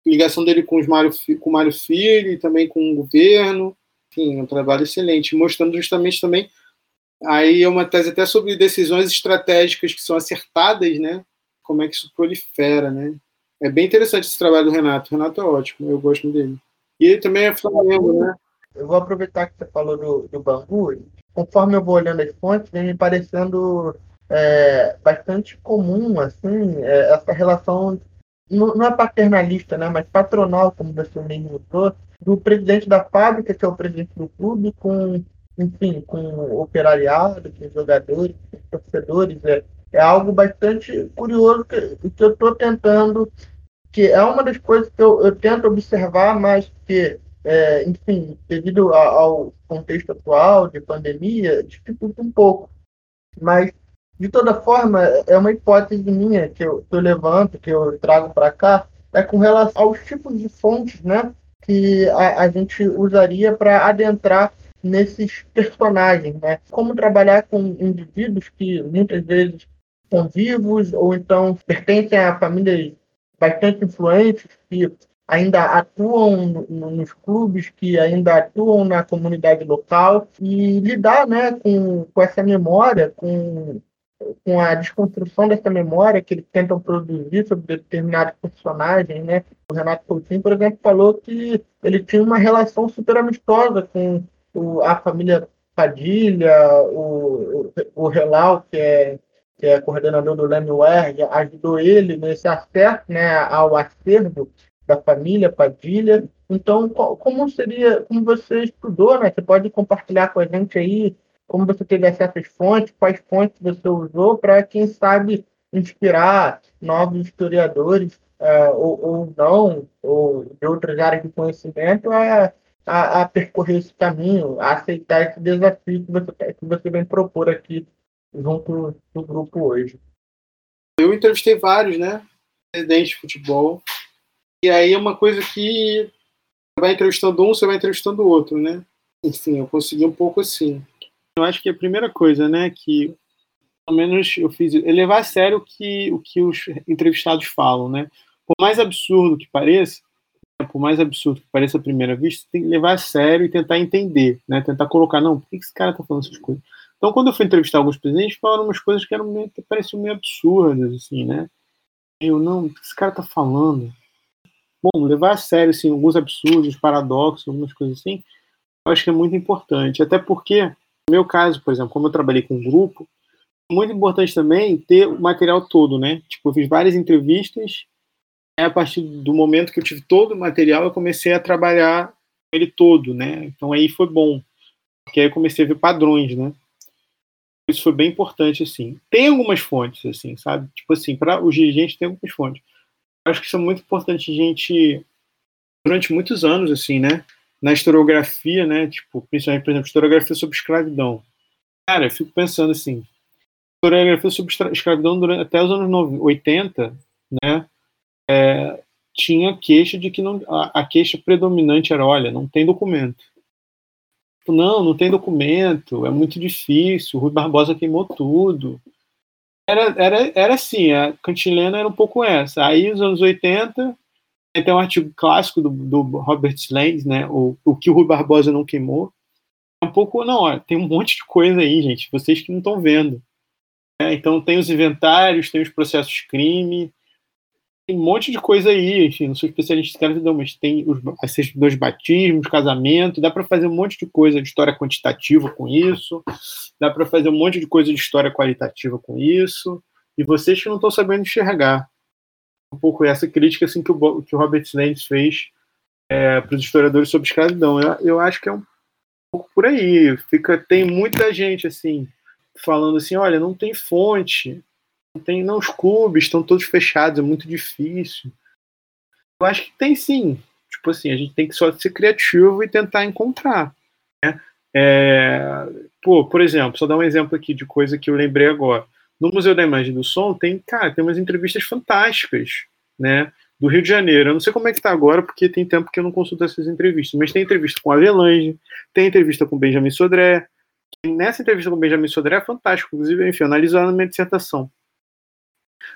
ligação dele com, os Mário, com o Mário Filho e também com o governo. Enfim, é um trabalho excelente, mostrando justamente também. Aí é uma tese até sobre decisões estratégicas que são acertadas, né? Como é que isso prolifera, né? É bem interessante esse trabalho do Renato. O Renato é ótimo, eu gosto dele. E ele também é Flamengo, né? Eu vou aproveitar que você falou do, do Bangu. Conforme eu vou olhando as fontes, vem me parecendo é, bastante comum, assim, é, essa relação, não, não é paternalista, né, mas patronal, como você mesmo trouxe, do presidente da fábrica, que é o presidente do clube, com, enfim, com operariado, com jogadores, com torcedores. É, é algo bastante curioso que, que eu estou tentando que é uma das coisas que eu, eu tento observar, mas que, é, enfim, devido a, ao contexto atual de pandemia, dificulta um pouco. Mas, de toda forma, é uma hipótese minha que eu, que eu levanto, que eu trago para cá, é com relação aos tipos de fontes né, que a, a gente usaria para adentrar nesses personagens. Né? Como trabalhar com indivíduos que muitas vezes são vivos ou então pertencem a famílias bastante influentes que ainda atuam nos clubes, que ainda atuam na comunidade local e lidar né, com, com essa memória, com, com a desconstrução dessa memória que eles tentam produzir sobre determinados personagens. Né? O Renato Coutinho, por exemplo, falou que ele tinha uma relação super amistosa com o, a família Padilha, o, o, o Relau, que é que é coordenador do LEMWER, ajudou ele nesse acesso né, ao acervo da família Padilha. Então, como seria, como você estudou, né? Você pode compartilhar com a gente aí como você teve acesso às fontes, quais fontes você usou para, quem sabe, inspirar novos historiadores uh, ou, ou, não, ou de outras áreas de conhecimento a, a, a, percorrer esse caminho, a aceitar esse desafio que você, que você vem propor aqui junto do grupo hoje? Eu entrevistei vários, né? Presidentes de futebol. E aí é uma coisa que você vai entrevistando um, você vai entrevistando o outro, né? Enfim, eu consegui um pouco assim. Eu acho que a primeira coisa, né, que pelo menos eu fiz é levar a sério o que, o que os entrevistados falam, né? Por mais absurdo que pareça, né, por mais absurdo que pareça à primeira vista, tem que levar a sério e tentar entender, né? Tentar colocar, não, por que esse cara tá falando essas coisas? Então, quando eu fui entrevistar alguns presidentes, falaram umas coisas que eram meio, pareciam meio absurdas, assim, né? Eu, não, o que esse cara tá falando? Bom, levar a sério, assim, alguns absurdos, paradoxos, algumas coisas assim, eu acho que é muito importante. Até porque, meu caso, por exemplo, como eu trabalhei com um grupo, é muito importante também ter o material todo, né? Tipo, eu fiz várias entrevistas, e a partir do momento que eu tive todo o material, eu comecei a trabalhar ele todo, né? Então aí foi bom, porque aí eu comecei a ver padrões, né? isso foi bem importante, assim. Tem algumas fontes, assim, sabe? Tipo assim, para os dirigentes tem algumas fontes. Acho que isso é muito importante a gente, durante muitos anos, assim, né? Na historiografia, né? Tipo, principalmente, por exemplo, historiografia sobre escravidão. Cara, eu fico pensando assim, historiografia sobre escravidão durante, até os anos 80, né? É, tinha queixa de que não, a, a queixa predominante era, olha, não tem documento Tipo, não, não tem documento, é muito difícil, o Rui Barbosa queimou tudo. Era, era, era assim, a cantilena era um pouco essa. Aí, nos anos 80, tem um artigo clássico do, do Robert Slangs, né, o, o que o Rui Barbosa não queimou. É um pouco, não, ó, tem um monte de coisa aí, gente, vocês que não estão vendo. É, então, tem os inventários, tem os processos crime, tem um monte de coisa aí, enfim, não sou especialista em não, mas tem os, as certidões de batismo, casamento, dá para fazer um monte de coisa de história quantitativa com isso, dá para fazer um monte de coisa de história qualitativa com isso, e vocês que não estão sabendo enxergar. Um pouco essa crítica assim, que, o, que o Robert Lenz fez é, para os historiadores sobre escravidão. Eu, eu acho que é um pouco por aí. Fica, tem muita gente assim falando assim, olha, não tem fonte, não tem, não, os clubes estão todos fechados, é muito difícil. Eu acho que tem sim. Tipo assim, a gente tem que só ser criativo e tentar encontrar. Né? É, pô, por exemplo, só dar um exemplo aqui de coisa que eu lembrei agora. No Museu da Imagem do Som tem, cara, tem umas entrevistas fantásticas, né? Do Rio de Janeiro. Eu não sei como é que tá agora, porque tem tempo que eu não consulto essas entrevistas, mas tem entrevista com a Avelange, tem entrevista com Benjamin Sodré. nessa entrevista com Benjamin Sodré é fantástico, inclusive, enfim, analisando na minha dissertação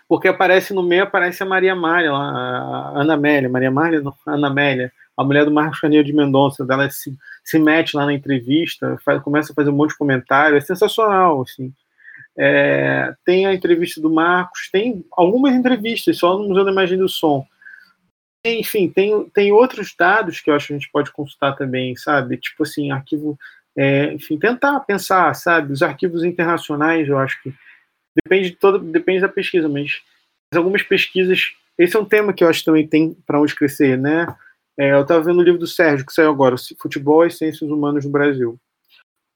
porque aparece no meio, aparece a Maria Amália, a Ana Amélia, Maria Amália, não, Ana Amélia, a mulher do Marcos Carneiro de Mendonça, ela se, se mete lá na entrevista, faz, começa a fazer um monte de comentário, é sensacional, assim. É, tem a entrevista do Marcos, tem algumas entrevistas só no Museu da Imagem do Som. Enfim, tem, tem outros dados que eu acho que a gente pode consultar também, sabe? Tipo assim, arquivo. É, enfim, tentar pensar, sabe? Os arquivos internacionais, eu acho que Depende de depende da pesquisa, mas, mas algumas pesquisas. Esse é um tema que eu acho que também tem para onde crescer, né? É, eu estava vendo o livro do Sérgio, que saiu agora, Futebol e Ciências Humanas no Brasil.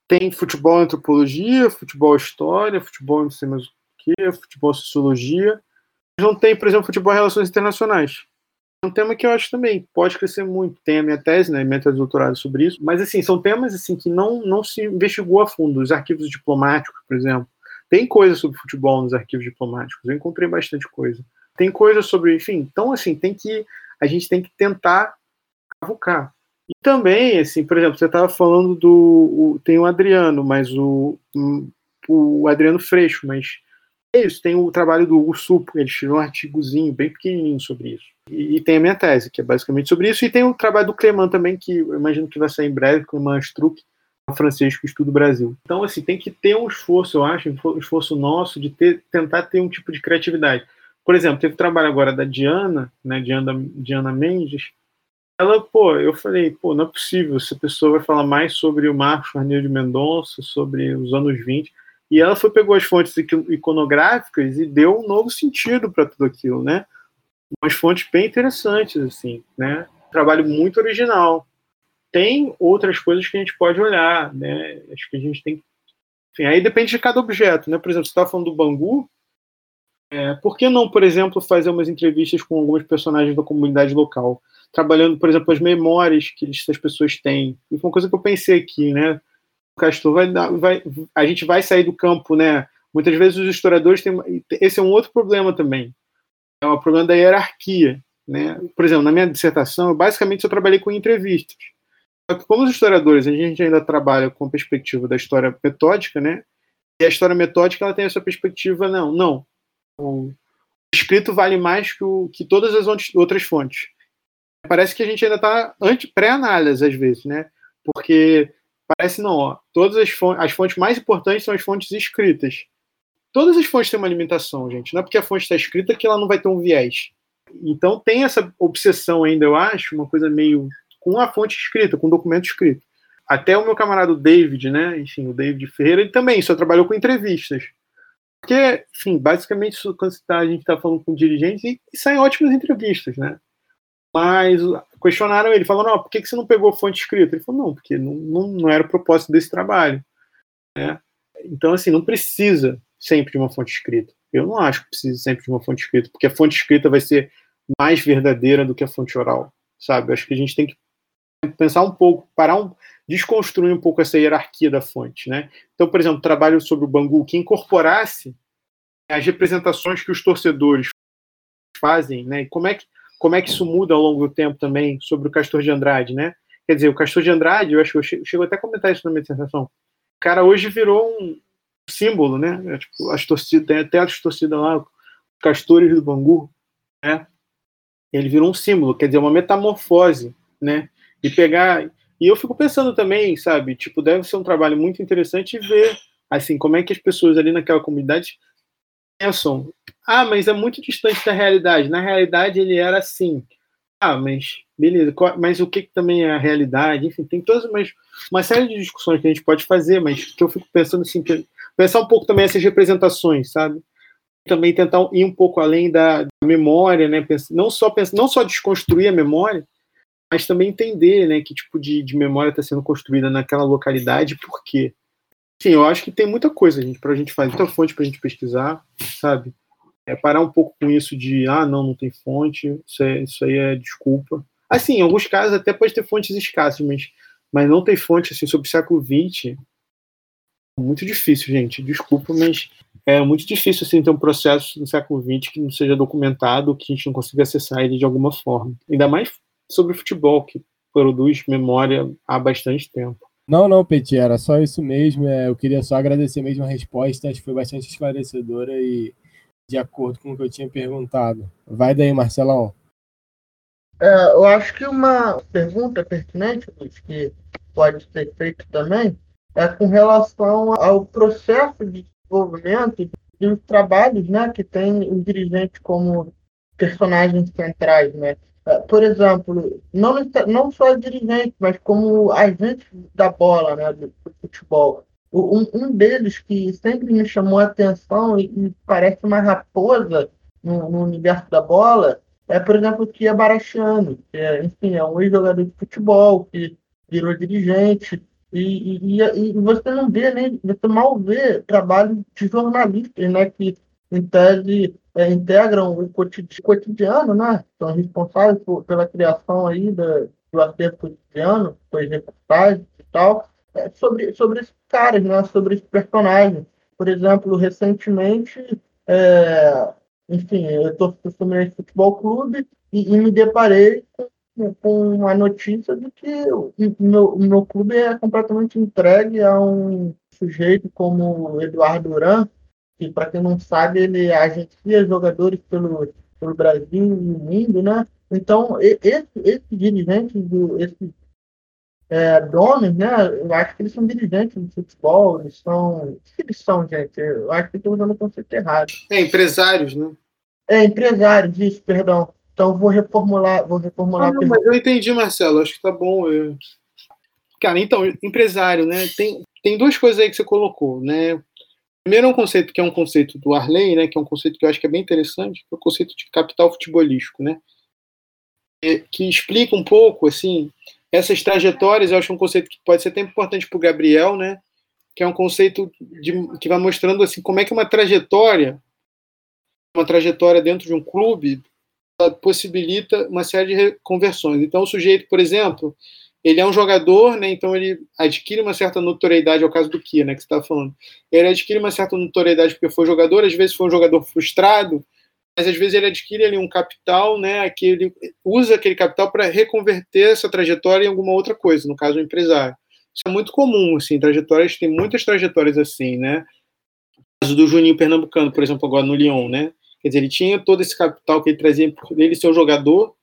Tem futebol antropologia, futebol história, futebol não sei mais o que, futebol sociologia. Não tem, por exemplo, futebol relações internacionais. É um tema que eu acho também pode crescer muito. Tem a minha tese, né, minha tese de doutorado sobre isso. Mas, assim, são temas assim que não, não se investigou a fundo. Os arquivos diplomáticos, por exemplo. Tem coisa sobre futebol nos arquivos diplomáticos, eu encontrei bastante coisa. Tem coisa sobre, enfim, então assim, tem que a gente tem que tentar cavucar. E também, assim, por exemplo, você estava falando do o, tem o Adriano, mas o, o Adriano Freixo, mas é isso, tem o trabalho do Hugo Supo, ele escreveu um artigozinho bem pequenininho sobre isso. E, e, tem a minha tese, que é basicamente sobre isso, e tem o trabalho do Cleman também, que eu imagino que vai sair em breve, Cleman Struck, francês que estuda o Brasil. Então, assim, tem que ter um esforço, eu acho, um esforço nosso de ter, tentar ter um tipo de criatividade. Por exemplo, teve o trabalho agora da Diana, né, Diana, Diana Mendes, ela, pô, eu falei, pô, não é possível, essa pessoa vai falar mais sobre o Marcos Farneiro de Mendonça, sobre os anos 20, e ela foi, pegou as fontes iconográficas e deu um novo sentido para tudo aquilo, né? Umas fontes bem interessantes, assim, né? Trabalho muito original tem outras coisas que a gente pode olhar, né? Acho que a gente tem enfim, aí depende de cada objeto, né? Por exemplo, você estava falando do Bangu, é, por que não, por exemplo, fazer umas entrevistas com alguns personagens da comunidade local, trabalhando, por exemplo, as memórias que essas pessoas têm? E foi uma coisa que eu pensei aqui, né? O Castor vai, dar, vai a gente vai sair do campo, né? Muitas vezes os historiadores têm, esse é um outro problema também, é o problema da hierarquia, né? Por exemplo, na minha dissertação, eu basicamente eu trabalhei com entrevistas. Como os historiadores, a gente ainda trabalha com a perspectiva da história metódica, né? E a história metódica ela tem essa perspectiva, não, não. O escrito vale mais que, o, que todas as outras fontes. Parece que a gente ainda está pré-análise, às vezes, né? Porque parece não, ó, todas as fontes, as fontes mais importantes são as fontes escritas. Todas as fontes têm uma limitação, gente. Não é porque a fonte está escrita que ela não vai ter um viés. Então tem essa obsessão ainda, eu acho, uma coisa meio com a fonte escrita, com o documento escrito. Até o meu camarada David, né, enfim, o David Ferreira, ele também só trabalhou com entrevistas. Porque, enfim, basicamente, quando tá, a gente está falando com dirigentes, e, e saem ótimas entrevistas, né? Mas questionaram ele, falaram, não, por que, que você não pegou fonte escrita? Ele falou, não, porque não, não, não era o propósito desse trabalho. Né? Então, assim, não precisa sempre de uma fonte escrita. Eu não acho que precise sempre de uma fonte escrita, porque a fonte escrita vai ser mais verdadeira do que a fonte oral, sabe? Eu acho que a gente tem que pensar um pouco, parar um, desconstruir um pouco essa hierarquia da fonte, né? Então, por exemplo, trabalho sobre o Bangu que incorporasse as representações que os torcedores fazem, né? E como é que como é que isso muda ao longo do tempo também sobre o Castor de Andrade, né? Quer dizer, o Castor de Andrade, eu acho que eu chego, até a comentar isso na minha dissertação. O cara hoje virou um símbolo, né? É, tipo, as torcidas, tem até as torcidas lá, Castores do Bangu, né? Ele virou um símbolo, quer dizer, uma metamorfose, né? e pegar. E eu fico pensando também, sabe, tipo, deve ser um trabalho muito interessante ver, assim, como é que as pessoas ali naquela comunidade pensam, ah, mas é muito distante da realidade. Na realidade, ele era assim. Ah, mas beleza, mas o que, que também é a realidade? Enfim, tem todas uma, uma série de discussões que a gente pode fazer, mas que eu fico pensando assim, pensar um pouco também essas representações, sabe? Também tentar ir um pouco além da memória, né? Não só não só desconstruir a memória, mas também entender, né, que tipo de, de memória está sendo construída naquela localidade, por quê? Sim, eu acho que tem muita coisa, gente, para a gente fazer, muita fonte para a gente pesquisar, sabe? É parar um pouco com isso de, ah, não, não tem fonte, isso, é, isso aí é desculpa. Assim, em alguns casos até pode ter fontes escassas, mas, mas não tem fonte, assim, sobre o século XX, muito difícil, gente, desculpa, mas é muito difícil, assim, ter um processo no século XX que não seja documentado, que a gente não consiga acessar ele de alguma forma. Ainda mais sobre futebol, que produz memória há bastante tempo. Não, não, Petit, era só isso mesmo. É, eu queria só agradecer mesmo a resposta, acho que foi bastante esclarecedora e de acordo com o que eu tinha perguntado. Vai daí, Marcelão. É, eu acho que uma pergunta pertinente, que pode ser feita também, é com relação ao processo de desenvolvimento dos trabalhos né, que tem o dirigente como personagens centrais. Né? É, por exemplo, não, não só dirigente, mas como agente da bola, né, do, do futebol. Um, um, deles que sempre me chamou a atenção e, e parece uma raposa no, no, universo da bola é, por exemplo, o Tia que é, enfim, é um ex-jogador de futebol que virou dirigente. E, e, e, você não vê, nem, você mal vê trabalho de jornalistas, né, que em tese é, integram o cotidiano, né? São responsáveis por, pela criação aí da, do acervo cotidiano, com as reportagens e tal, é, sobre, sobre esses caras, né? Sobre esses personagens. Por exemplo, recentemente, é, enfim, eu estou no Fluminense Futebol Clube e, e, me deparei com, com a notícia de que o meu, meu clube é completamente entregue a um sujeito como Eduardo Duran, que para quem não sabe, ele agencia jogadores pelo, pelo Brasil e o mundo, né? Então, esse, esses dirigentes, do, esses é, donos, né? Eu acho que eles são dirigentes do futebol, eles são. O que eles são, gente? Eu acho que estou usando o conceito errado. É, empresários, né? É, empresários, isso, perdão. Então vou reformular, vou reformular. Ah, não, mas eu entendi, Marcelo, acho que tá bom. Eu... Cara, então, empresário, né? Tem, tem duas coisas aí que você colocou, né? Primeiro é um conceito que é um conceito do Arley, né, que é um conceito que eu acho que é bem interessante, que é o conceito de capital futebolístico, né, que explica um pouco, assim, essas trajetórias, eu acho um conceito que pode ser até importante para o Gabriel, né, que é um conceito de, que vai mostrando, assim, como é que uma trajetória, uma trajetória dentro de um clube, possibilita uma série de conversões. Então, o sujeito, por exemplo, ele é um jogador, né? Então ele adquire uma certa notoriedade, é o caso do Kia, né? Que você estava falando. Ele adquire uma certa notoriedade porque foi jogador, às vezes foi um jogador frustrado, mas às vezes ele adquire ali um capital, né? Que ele usa aquele capital para reconverter essa trajetória em alguma outra coisa, no caso, o empresário. Isso é muito comum, assim, trajetórias, tem muitas trajetórias assim, né? O caso do Juninho Pernambucano, por exemplo, agora no Lyon, né? Quer dizer, ele tinha todo esse capital que ele trazia por ele ser um jogador,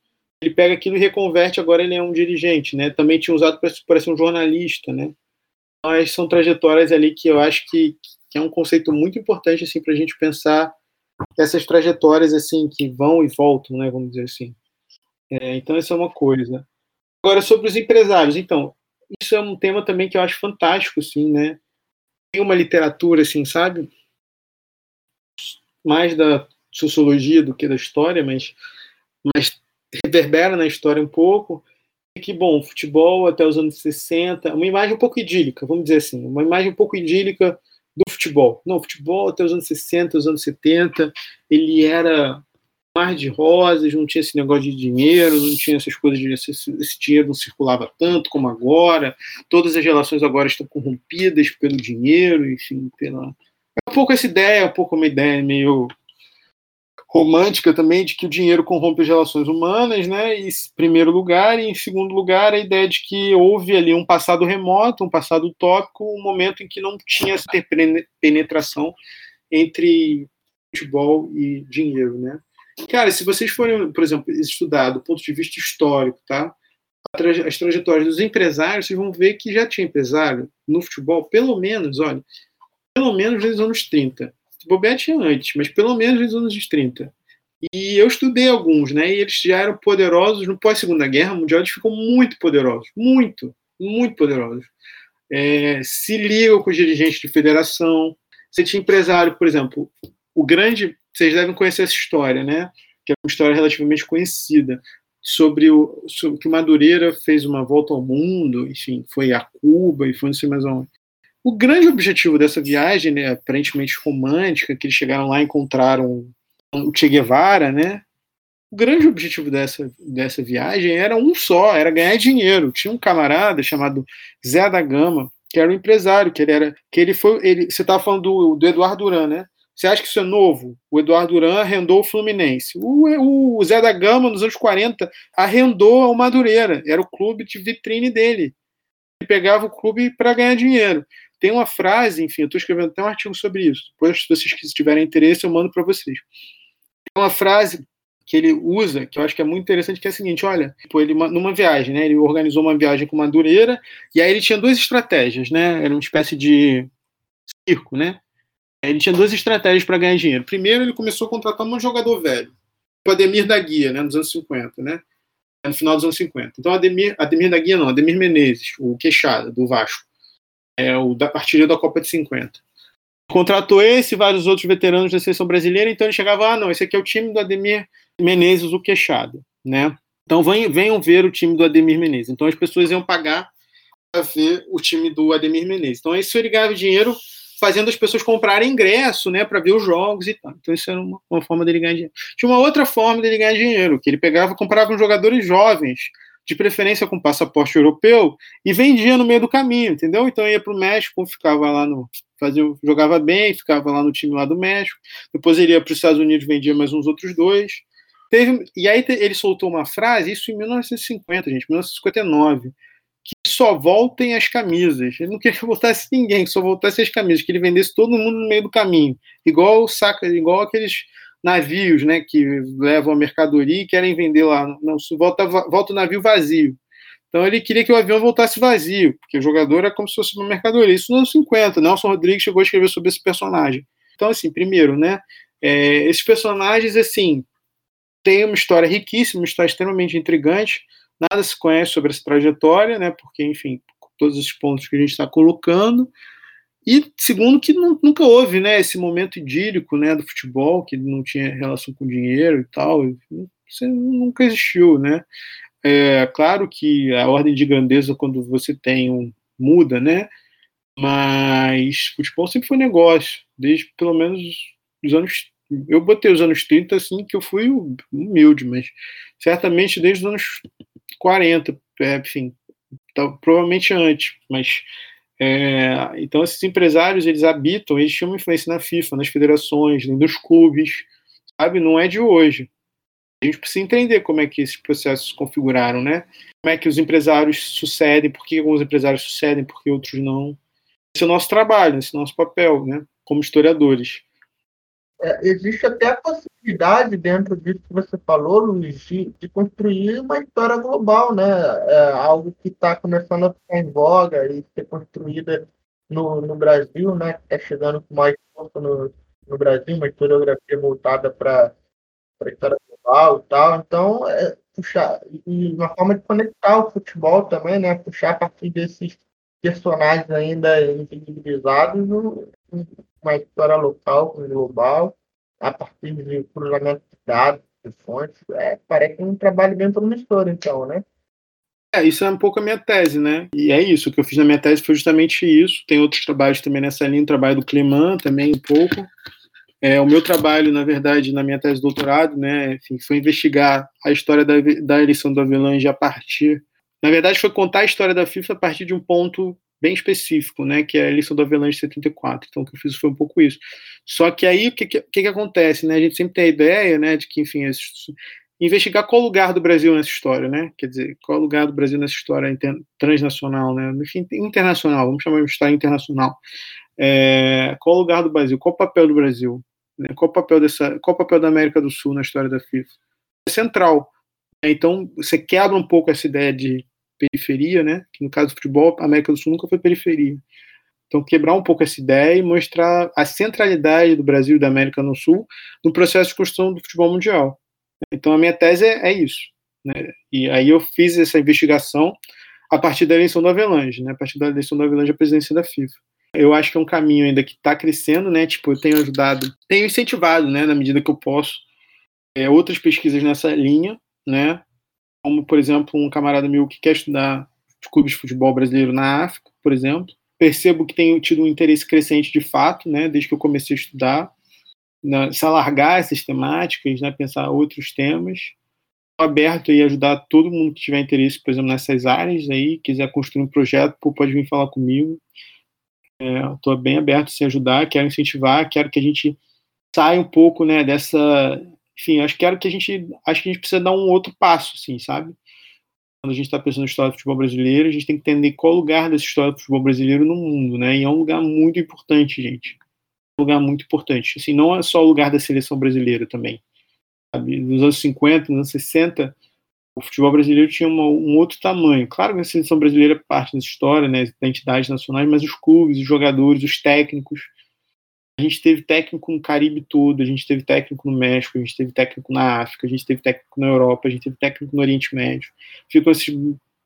ele pega aquilo e reconverte, agora ele é um dirigente, né? Também tinha usado para ser um jornalista, né? Mas são trajetórias ali que eu acho que, que é um conceito muito importante assim para a gente pensar essas trajetórias assim que vão e voltam, né? Vamos dizer assim. É, então essa é uma coisa. Agora sobre os empresários, então isso é um tema também que eu acho fantástico, assim, né? Tem uma literatura, assim, sabe? Mais da sociologia do que da história, mas, mas reverbera na história um pouco, é que, bom, futebol até os anos 60, uma imagem um pouco idílica, vamos dizer assim, uma imagem um pouco idílica do futebol. Não, futebol até os anos 60, os anos 70, ele era mar de rosas, não tinha esse negócio de dinheiro, não tinha essas coisas de esse, esse, dinheiro não circulava tanto como agora, todas as relações agora estão corrompidas pelo dinheiro, enfim, pela é um pouco essa ideia, é um pouco uma ideia meio romântica também de que o dinheiro corrompe as relações humanas, né? Em primeiro lugar, e em segundo lugar, a ideia de que houve ali um passado remoto, um passado utópico, um momento em que não tinha essa penetração entre futebol e dinheiro, né? Cara, se vocês forem, por exemplo, estudar do ponto de vista histórico, tá? As trajetórias dos empresários, vocês vão ver que já tinha empresário no futebol, pelo menos, olha, pelo menos desde os anos 30 bobear tinha antes, mas pelo menos nos anos 30. E eu estudei alguns, né? E eles já eram poderosos no pós-segunda guerra mundial, eles ficam muito poderosos, muito, muito poderosos. É, se ligam com os dirigentes de federação. Você tinha empresário, por exemplo, o grande, vocês devem conhecer essa história, né? Que é uma história relativamente conhecida sobre o sobre que Madureira fez uma volta ao mundo, enfim, foi a Cuba e foi não sei mais onde. O grande objetivo dessa viagem, né, aparentemente romântica, que eles chegaram lá e encontraram o Che Guevara, né? O grande objetivo dessa, dessa viagem era um só, era ganhar dinheiro. Tinha um camarada chamado Zé da Gama, que era um empresário, que ele era, que ele foi, ele, você estava falando do, do Eduardo Duran, né? Você acha que isso é novo? O Eduardo Duran arrendou o Fluminense. O, o Zé da Gama, nos anos 40, arrendou o Madureira. Era o clube de vitrine dele. Ele pegava o clube para ganhar dinheiro. Tem uma frase, enfim, eu estou escrevendo até um artigo sobre isso. Depois, se vocês tiverem interesse, eu mando para vocês. Tem uma frase que ele usa, que eu acho que é muito interessante, que é a seguinte, olha, tipo, ele numa viagem, né, ele organizou uma viagem com Madureira, e aí ele tinha duas estratégias, né, era uma espécie de circo, né, ele tinha duas estratégias para ganhar dinheiro. Primeiro, ele começou a contratar um jogador velho, o Ademir da Guia, né, nos anos 50, né, no final dos anos 50. Então, Ademir, Ademir da Guia não, Ademir Menezes, o Queixada, do Vasco, é o da partilha da Copa de 50 contratou esse vários outros veteranos da seleção brasileira, então ele chegava, ah, não, esse aqui é o time do Ademir Menezes, o queixado, né? Então venham ver o time do Ademir Menezes. Então as pessoas iam pagar para ver o time do Ademir Menezes. Então isso ele ganhava dinheiro fazendo as pessoas comprarem ingresso, né, para ver os jogos e tal. Então isso era uma, uma, forma dele ganhar dinheiro. Tinha uma outra forma dele ganhar dinheiro, que ele pegava, comprava uns jogadores jovens, de preferência com passaporte europeu, e vendia no meio do caminho, entendeu? Então ia para o México, ficava lá no fazia, jogava bem, ficava lá no time lá do México. Depois ele ia para os Estados Unidos, vendia mais uns outros dois. Teve, e aí ele soltou uma frase, isso em 1950, gente, 1959, que só voltem as camisas. Ele não queria que voltasse ninguém, que só voltasse as camisas, que ele vendesse todo mundo no meio do caminho. Igual saca, igual aqueles navios, né, que levam a mercadoria e querem vender lá. Não, volta, volta o navio vazio. Então ele queria que o avião voltasse vazio, porque o jogador é como se fosse uma mercadoria. Isso nos anos 50, Nelson Rodrigues chegou a escrever sobre esse personagem. Então, assim, primeiro, né, é, esses personagens, assim, tem uma história riquíssima, uma história extremamente intrigante. Nada se conhece sobre essa trajetória, né? Porque, enfim, todos esses pontos que a gente está colocando. E segundo que nunca houve, né, esse momento idílico, né, do futebol que não tinha relação com dinheiro e tal. Isso nunca existiu, né? É claro que a ordem de grandeza quando você tem um muda, né? Mas futebol sempre foi negócio, desde pelo menos os anos eu botei os anos 30 assim, que eu fui humilde, mas certamente desde os anos 40, é, enfim, tá, provavelmente antes, mas é, então esses empresários eles habitam, eles tinham uma influência na FIFA, nas federações, nos clubes, sabe? Não é de hoje. A gente precisa entender como é que esses processos se configuraram, né? Como é que os empresários sucedem, por que alguns empresários sucedem, por que outros não. Esse é o nosso trabalho, esse é o nosso papel, né? Como historiadores é, existe até a possibilidade, dentro disso que você falou, Luiz, de, de construir uma história global, né? É algo que está começando a ficar em voga e ser construída no, no Brasil, né? Está chegando com mais força no, no Brasil, uma historiografia voltada para a história global e tal. Então, é, puxar, e uma forma de conectar o futebol também, né? Puxar a partir desses personagens ainda invisibilizados uma história local com global, a partir de cruzamento de dados, de fontes. É, parece um trabalho bem promissor, então, né? É, isso é um pouco a minha tese, né? E é isso, o que eu fiz na minha tese foi justamente isso. Tem outros trabalhos também nessa linha, o trabalho do Cleman também um pouco. É, o meu trabalho, na verdade, na minha tese de doutorado, né, enfim, foi investigar a história da, da eleição do Avelange a partir. Na verdade, foi contar a história da FIFA a partir de um ponto bem específico, né, que é a eleição do Avelange 74. Então, o que eu fiz foi um pouco isso. Só que aí, o que, que, que acontece, né? A gente sempre tem a ideia, né, de que, enfim, investigar qual lugar do Brasil nessa história, né? Quer dizer, qual lugar do Brasil nessa história transnacional, né? Enfim, internacional, vamos chamar de história internacional. É, qual lugar do Brasil? Qual o papel do Brasil? Né? Qual o papel dessa? Qual o papel da América do Sul na história da FIFA? É central. Então, você quebra um pouco essa ideia de periferia, né? Que no caso do futebol, a América do Sul nunca foi periferia. Então, quebrar um pouco essa ideia e mostrar a centralidade do Brasil e da América no Sul no processo de construção do futebol mundial. Então, a minha tese é, é isso. Né? E aí eu fiz essa investigação a partir da eleição do Avelange, né? a partir da eleição do Avelange à presidência da FIFA. Eu acho que é um caminho ainda que está crescendo, né? Tipo, eu tenho ajudado, tenho incentivado, né, na medida que eu posso, é, outras pesquisas nessa linha, né? Como, por exemplo, um camarada meu que quer estudar clubes de futebol brasileiro na África, por exemplo. Percebo que tenho tido um interesse crescente de fato, né, desde que eu comecei a estudar, né, se alargar essas temáticas, né, pensar outros temas. Estou aberto a ajudar todo mundo que tiver interesse, por exemplo, nessas áreas aí, quiser construir um projeto, pode vir falar comigo. Estou é, bem aberto a se ajudar, quero incentivar, quero que a gente saia um pouco, né, dessa, enfim, acho que quero que a gente, acho que a gente precisa dar um outro passo, assim, sabe? quando a gente está pensando na história do futebol brasileiro, a gente tem que entender qual o lugar dessa história do futebol brasileiro no mundo, né? E é um lugar muito importante, gente. Um lugar muito importante. Assim, não é só o lugar da seleção brasileira também. Sabe? Nos anos 50, nos anos 60, o futebol brasileiro tinha uma, um outro tamanho. Claro que a seleção brasileira é parte dessa história, né, da entidades nacionais, mas os clubes, os jogadores, os técnicos, a gente teve técnico no Caribe todo, a gente teve técnico no México, a gente teve técnico na África, a gente teve técnico na Europa, a gente teve técnico no Oriente Médio. Ficam esses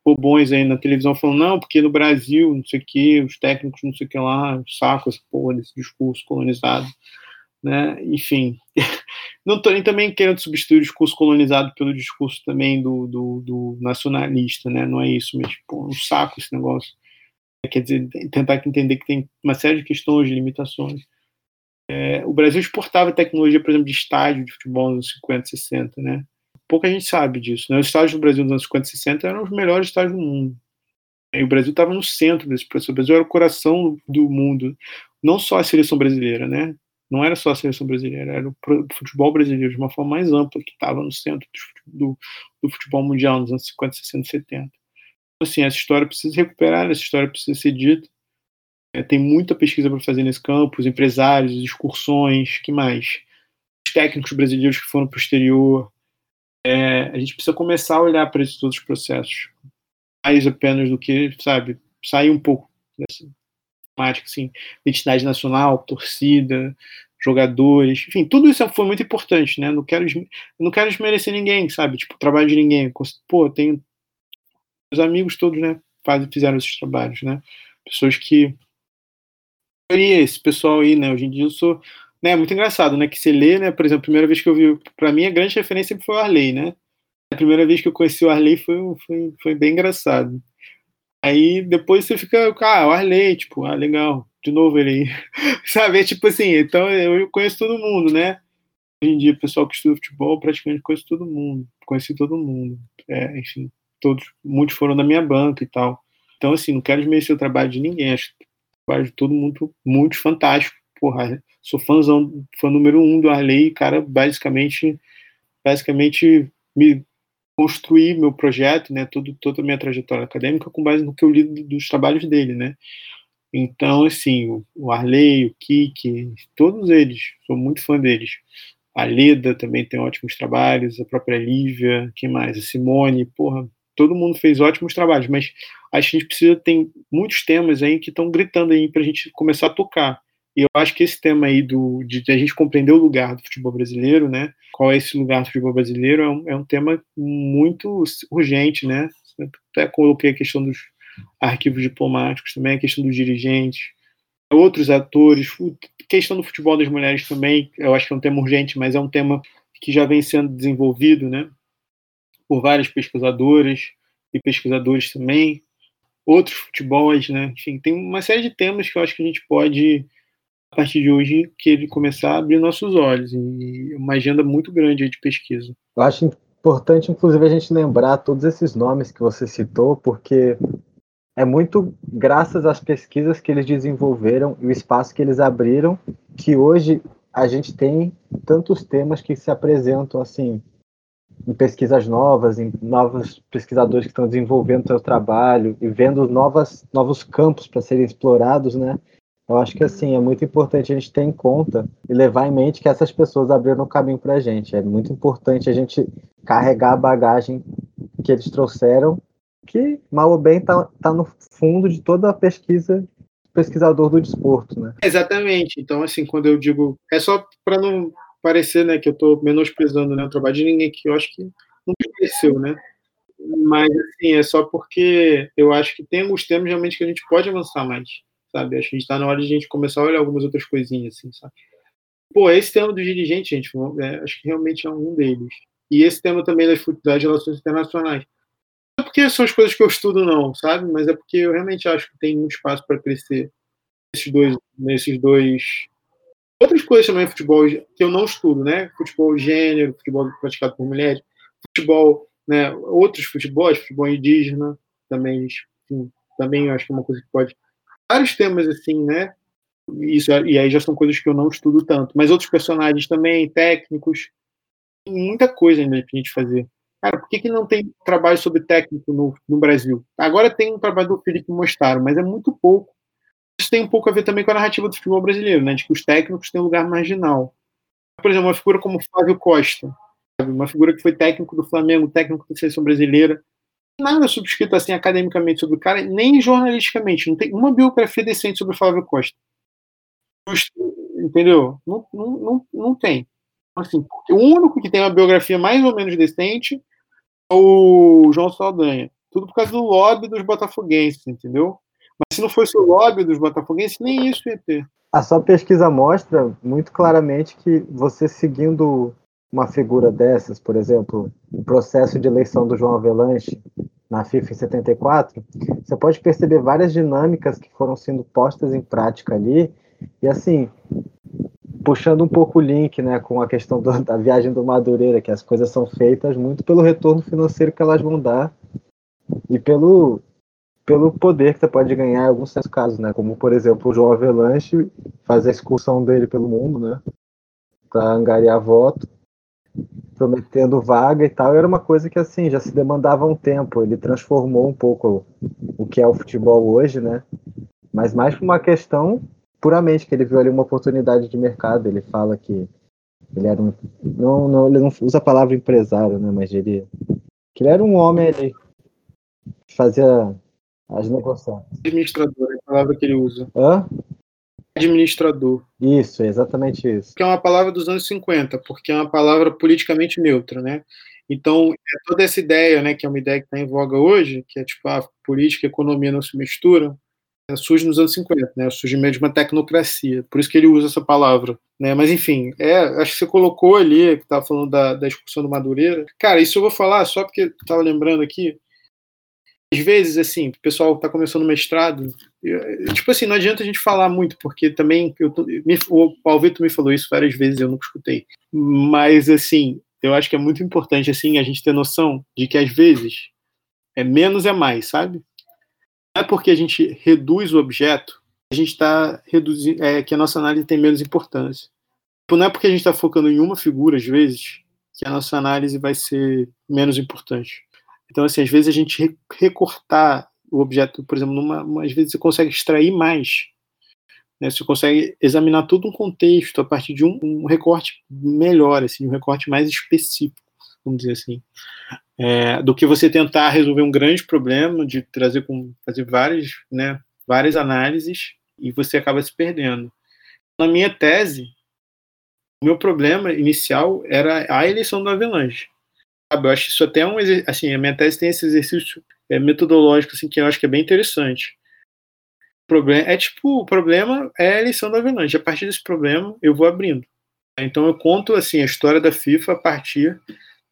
bobões aí na televisão falando, não, porque no Brasil, não sei o que, os técnicos não sei o que lá, saco essa porra desse discurso colonizado. Né? Enfim, não estou nem também querendo substituir o discurso colonizado pelo discurso também do, do, do nacionalista, né? não é isso, mas pô, um saco esse negócio. Quer dizer, tentar entender que tem uma série de questões, de limitações. É, o Brasil exportava tecnologia, por exemplo, de estádio de futebol nos 50, 60, né? Pouca gente sabe disso. Né? Os estádios do Brasil nos anos 50 e 60 eram os melhores estádios do mundo. E o Brasil estava no centro desse processo. O Brasil era o coração do mundo. Não só a seleção brasileira, né? Não era só a seleção brasileira, era o futebol brasileiro de uma forma mais ampla que estava no centro do, do, futebol mundial nos anos 50, 60 e 70. Então, assim, essa história precisa recuperar, essa história precisa ser dita. É, tem muita pesquisa para fazer nesse campo, os empresários, excursões, que mais? Os técnicos brasileiros que foram para o exterior. É, a gente precisa começar a olhar para esses outros processos. Mais apenas do que, sabe, sair um pouco dessa temática, assim, identidade nacional, torcida, jogadores, enfim, tudo isso foi muito importante, né? Não quero, não quero desmerecer ninguém, sabe? Tipo, trabalho de ninguém. Pô, tenho meus amigos todos, né? Fizeram esses trabalhos, né? Pessoas que esse pessoal aí, né? Hoje em dia eu sou. Né, muito engraçado, né? Que você lê, né? Por exemplo, a primeira vez que eu vi. Para mim, a grande referência sempre foi o Arley, né? A primeira vez que eu conheci o Arley foi, foi, foi bem engraçado. Aí depois você fica, ah, o Arley, tipo, ah, legal, de novo ele aí. Sabe? É tipo assim, então eu conheço todo mundo, né? Hoje em dia, pessoal que estuda futebol praticamente conhece todo mundo. Conheci todo mundo. É, enfim, todos, muitos foram da minha banca e tal. Então, assim, não quero desmerecer o trabalho de ninguém. Acho trabalho de todo mundo muito fantástico. Porra, sou fãzão, fã número um do Arley, cara, basicamente, basicamente me construí meu projeto, né, tudo, toda a minha trajetória acadêmica com base no que eu li dos trabalhos dele, né. Então, assim, o Arley, o Kiki, todos eles, sou muito fã deles. A Leda também tem ótimos trabalhos, a própria Lívia, quem mais? A Simone, porra, todo mundo fez ótimos trabalhos, mas a gente precisa, tem muitos temas aí que estão gritando aí para a gente começar a tocar. E eu acho que esse tema aí do, de, de, a gente compreender o lugar do futebol brasileiro, né? Qual é esse lugar do futebol brasileiro, é um, é um tema muito urgente, né? Até coloquei a questão dos arquivos diplomáticos também, a questão dos dirigentes, outros atores, questão do futebol das mulheres também, eu acho que é um tema urgente, mas é um tema que já vem sendo desenvolvido, né? Por várias pesquisadoras e pesquisadores também outros futebols, né? Enfim, tem uma série de temas que eu acho que a gente pode, a partir de hoje, que ele começar a abrir nossos olhos e uma agenda muito grande de pesquisa. Eu acho importante, inclusive, a gente lembrar todos esses nomes que você citou, porque é muito graças às pesquisas que eles desenvolveram e o espaço que eles abriram que hoje a gente tem tantos temas que se apresentam assim em pesquisas novas, em novos pesquisadores que estão desenvolvendo seu trabalho e vendo novas, novos campos para serem explorados, né? Eu acho que assim é muito importante a gente ter em conta e levar em mente que essas pessoas abriram o caminho para a gente. É muito importante a gente carregar a bagagem que eles trouxeram, que mal ou bem está tá no fundo de toda a pesquisa pesquisador do desporto, né? Exatamente. Então, assim, quando eu digo. É só para não parecer né, que eu estou menosprezando né, o trabalho de ninguém, que eu acho que não pareceu, né? Mas, assim, é só porque eu acho que tem alguns temas realmente que a gente pode avançar mais, sabe? Acho que a gente está na hora de a gente começar a olhar algumas outras coisinhas, assim, sabe? Pô, esse tema do dirigente, gente, é, acho que realmente é um deles. E esse tema também das, das relações internacionais. Não é porque são as coisas que eu estudo, não, sabe? Mas é porque eu realmente acho que tem um espaço para crescer nesses dois, nesses dois. Outras coisas também, futebol, que eu não estudo, né? Futebol gênero, futebol praticado por mulheres, futebol né, outros futebols, futebol indígena, também, enfim, também acho que é uma coisa que pode. Vários temas assim, né? Isso, e aí já são coisas que eu não estudo tanto. Mas outros personagens também, técnicos, tem muita coisa ainda pra gente fazer. Cara, por que, que não tem trabalho sobre técnico no, no Brasil? Agora tem um trabalho do Felipe Mostaro, mas é muito pouco. Isso tem um pouco a ver também com a narrativa do futebol brasileiro, né? De que os técnicos têm um lugar marginal. Por exemplo, uma figura como Flávio Costa, uma figura que foi técnico do Flamengo, técnico da seleção brasileira. Nada subscrito assim academicamente sobre o cara, nem jornalisticamente. Não tem uma biografia decente sobre o Flávio Costa. Entendeu? Não, não, não, não tem. Assim, o único que tem uma biografia mais ou menos decente é o João Saldanha. Tudo por causa do lobby dos botafoguenses, entendeu? Mas se não fosse o lobby dos botafoguenses, nem isso ia ter. A sua pesquisa mostra muito claramente que você seguindo uma figura dessas, por exemplo, o processo de eleição do João Avelanche na FIFA em 74, você pode perceber várias dinâmicas que foram sendo postas em prática ali, e assim, puxando um pouco o link né, com a questão do, da viagem do Madureira, que as coisas são feitas muito pelo retorno financeiro que elas vão dar e pelo, pelo poder que você pode ganhar em alguns casos, né? Como, por exemplo, o João Avelanche fazer a excursão dele pelo mundo, né? Para angariar voto prometendo vaga e tal, era uma coisa que assim já se demandava um tempo. Ele transformou um pouco o que é o futebol hoje, né? Mas mais por uma questão puramente que ele viu ali uma oportunidade de mercado. Ele fala que ele era um não, não ele não usa a palavra empresário, né? Mas ele que ele era um homem ele fazia as negociações. Administrador, é a palavra que ele usa. Hã? administrador. Isso, exatamente isso. Que é uma palavra dos anos 50, porque é uma palavra politicamente neutra, né? Então, é toda essa ideia, né, que é uma ideia que está em voga hoje, que é tipo, a política e a economia não se misturam, surge nos anos 50, né? Surge meio de uma tecnocracia. Por isso que ele usa essa palavra, né? Mas enfim, é, acho que você colocou ali que estava falando da, da expulsão do Madureira. Cara, isso eu vou falar só porque estava lembrando aqui às vezes, assim, o pessoal está começando o mestrado, eu, tipo assim, não adianta a gente falar muito, porque também eu, me, o Alvito me falou isso várias vezes, eu nunca escutei. Mas, assim, eu acho que é muito importante, assim, a gente ter noção de que, às vezes, é menos é mais, sabe? Não é porque a gente reduz o objeto, a gente está reduzindo, é, que a nossa análise tem menos importância. Tipo, não é porque a gente está focando em uma figura, às vezes, que a nossa análise vai ser menos importante. Então, assim, às vezes a gente recortar o objeto, por exemplo, numa, às vezes você consegue extrair mais. Né? Você consegue examinar todo um contexto a partir de um, um recorte melhor, assim, um recorte mais específico, vamos dizer assim, é, do que você tentar resolver um grande problema, de trazer com fazer várias, né, várias análises e você acaba se perdendo. Na minha tese, o meu problema inicial era a eleição do Avelanche? Eu acho isso até um assim, a minha tese tem esse exercício é, metodológico assim que eu acho que é bem interessante. Problema é tipo, o problema é a eleição da Avalanche. A partir desse problema, eu vou abrindo. Então eu conto assim a história da FIFA a partir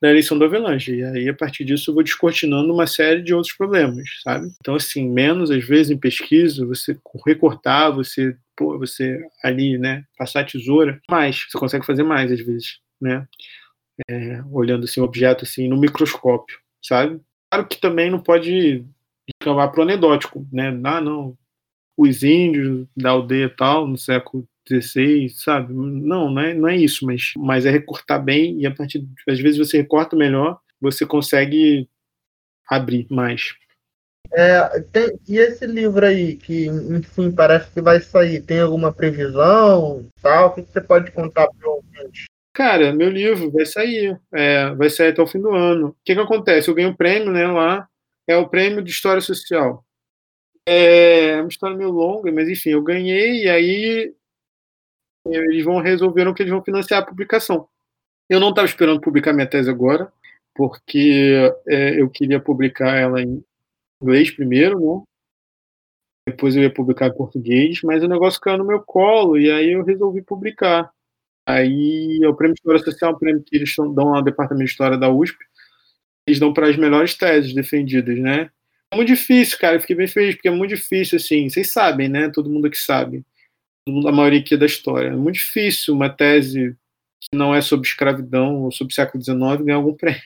da eleição do Avalanche. E aí, a partir disso, eu vou descortinando uma série de outros problemas, sabe? Então, assim, menos, às vezes, em pesquisa, você recortar, você, pô, você ali, né, passar tesoura, mais, você consegue fazer mais, às vezes, né? É, olhando assim, o objeto assim, no microscópio, sabe? Claro que também não pode descambar para o anedótico, né? Ah, não, os índios da aldeia tal, no século XVI, sabe? Não, não é, não é isso, mas, mas é recortar bem e a partir, às vezes você recorta melhor, você consegue abrir mais. É, tem, e esse livro aí, que enfim parece que vai sair, tem alguma previsão? Tal? O que você pode contar para o ouvinte? Cara, meu livro vai sair, é, vai sair até o fim do ano. O que, que acontece? Eu ganho um prêmio né, lá, é o prêmio de História Social. É uma história meio longa, mas enfim, eu ganhei e aí eles vão resolveram que eles vão financiar a publicação. Eu não estava esperando publicar minha tese agora, porque é, eu queria publicar ela em inglês primeiro, né? Depois eu ia publicar em português, mas o negócio caiu no meu colo e aí eu resolvi publicar. Aí é o Prêmio de História Social, o prêmio que eles dão no Departamento de História da USP, eles dão para as melhores teses defendidas, né? É muito difícil, cara. Eu fiquei bem feliz, porque é muito difícil, assim. Vocês sabem, né? Todo mundo aqui sabe. Todo mundo, a maioria aqui da história. É muito difícil uma tese que não é sobre escravidão ou sobre o século XIX ganhar algum prêmio.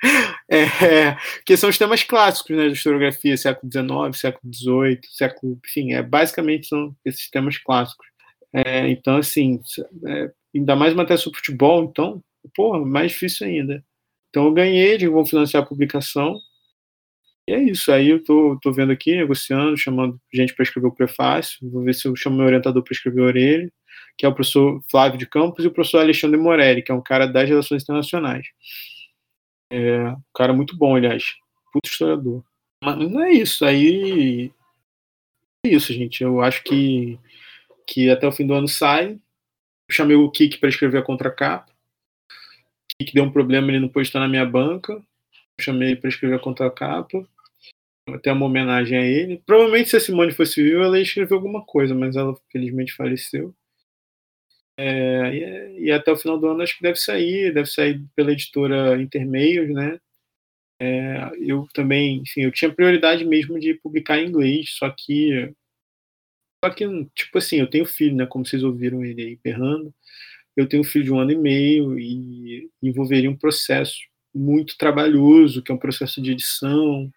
É, que são os temas clássicos né, da historiografia, século XIX, século XVIII, século, enfim, é, basicamente são esses temas clássicos. É, então, assim, é, ainda mais uma tese sobre futebol, então, porra, mais difícil ainda. Então eu ganhei, de vão financiar a publicação, e é isso. Aí eu tô, tô vendo aqui, negociando, chamando gente para escrever o prefácio, vou ver se eu chamo meu orientador para escrever a orelha, que é o professor Flávio de Campos, e o professor Alexandre Morelli, que é um cara das relações internacionais. É um cara muito bom, aliás. Puto historiador. Mas não é isso. Aí. É isso, gente. Eu acho que, que até o fim do ano sai. Eu chamei o Kik para escrever a contracapa. O Kik deu um problema, ele não pôde estar na minha banca. Eu chamei para escrever a contracapa. Até uma homenagem a ele. Provavelmente, se a Simone fosse viva, ela ia escrever alguma coisa, mas ela felizmente faleceu. É, e, e, até o final do ano acho que deve sair, deve sair pela editora Intermeios, né? É, eu também, enfim, eu tinha prioridade mesmo de publicar em inglês, só que, só que, tipo assim, eu tenho filho, né? Como vocês ouviram ele aí berrando, eu tenho filho de um ano e meio e envolveria um processo muito trabalhoso, que é um processo de edição.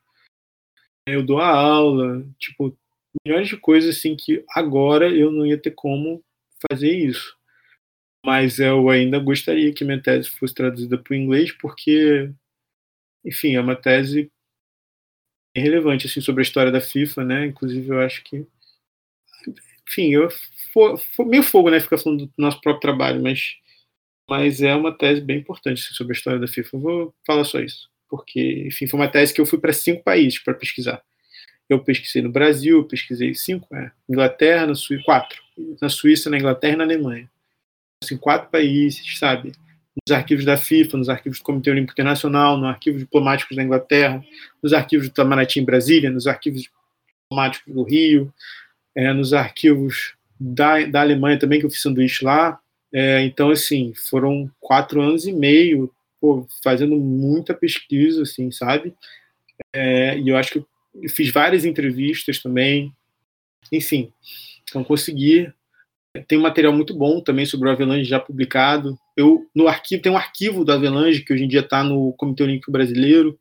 Eu dou a aula, tipo, milhões de coisas assim que agora eu não ia ter como fazer isso mas eu ainda gostaria que minha tese fosse traduzida para o inglês, porque, enfim, é uma tese relevante assim sobre a história da FIFA, né? Inclusive, eu acho que, enfim, eu for, for meio fogo, né? Ficar falando do nosso próprio trabalho, mas, mas é uma tese bem importante assim, sobre a história da FIFA. Eu vou falar só isso, porque, enfim, foi uma tese que eu fui para cinco países para pesquisar. Eu pesquisei no Brasil, pesquisei cinco, é, Inglaterra, na Suíça, quatro, na Suíça, na Inglaterra e na Alemanha em quatro países, sabe? Nos arquivos da FIFA, nos arquivos do Comitê Olímpico Internacional, no arquivo diplomático da Inglaterra, nos arquivos do Itamaraty em Brasília, nos arquivos diplomáticos do Rio, é, nos arquivos da, da Alemanha também, que eu fiz sanduíche lá. É, então, assim, foram quatro anos e meio pô, fazendo muita pesquisa, assim, sabe? É, e eu acho que eu fiz várias entrevistas também. Enfim, então consegui tem um material muito bom também sobre o Avelange já publicado. Eu no arquivo tem um arquivo do Avelange que hoje em dia está no Comitê Olímpico Brasileiro.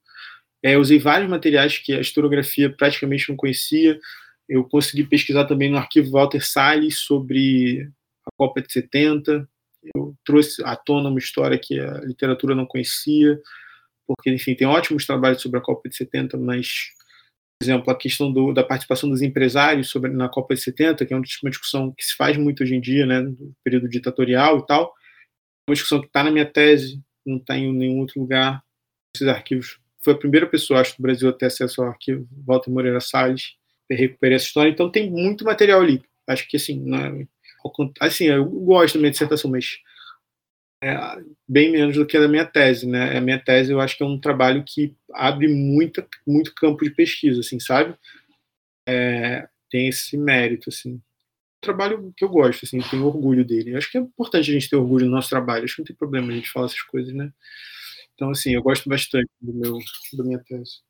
É, usei vários materiais que a historiografia praticamente não conhecia. Eu consegui pesquisar também no arquivo Walter Salles sobre a Copa de 70. Eu trouxe à tona uma história que a literatura não conhecia, porque, enfim, tem ótimos trabalhos sobre a Copa de 70, mas exemplo, a questão do, da participação dos empresários sobre, na Copa de 70, que é uma discussão que se faz muito hoje em dia, né, no período ditatorial e tal, uma discussão que está na minha tese, não está em nenhum outro lugar, esses arquivos. Foi a primeira pessoa, acho, do Brasil a ter acesso ao arquivo, Walter Moreira Salles, recuperei essa história, então tem muito material ali. Acho que, assim, é, assim eu gosto da minha dissertação, mas é, bem menos do que a da minha tese, né? A minha tese eu acho que é um trabalho que abre muita, muito campo de pesquisa, assim, sabe? É, tem esse mérito, assim. Um trabalho que eu gosto, assim, tenho orgulho dele. Eu acho que é importante a gente ter orgulho do nosso trabalho. Acho que não tem problema a gente falar essas coisas, né? Então, assim, eu gosto bastante do meu, da minha tese.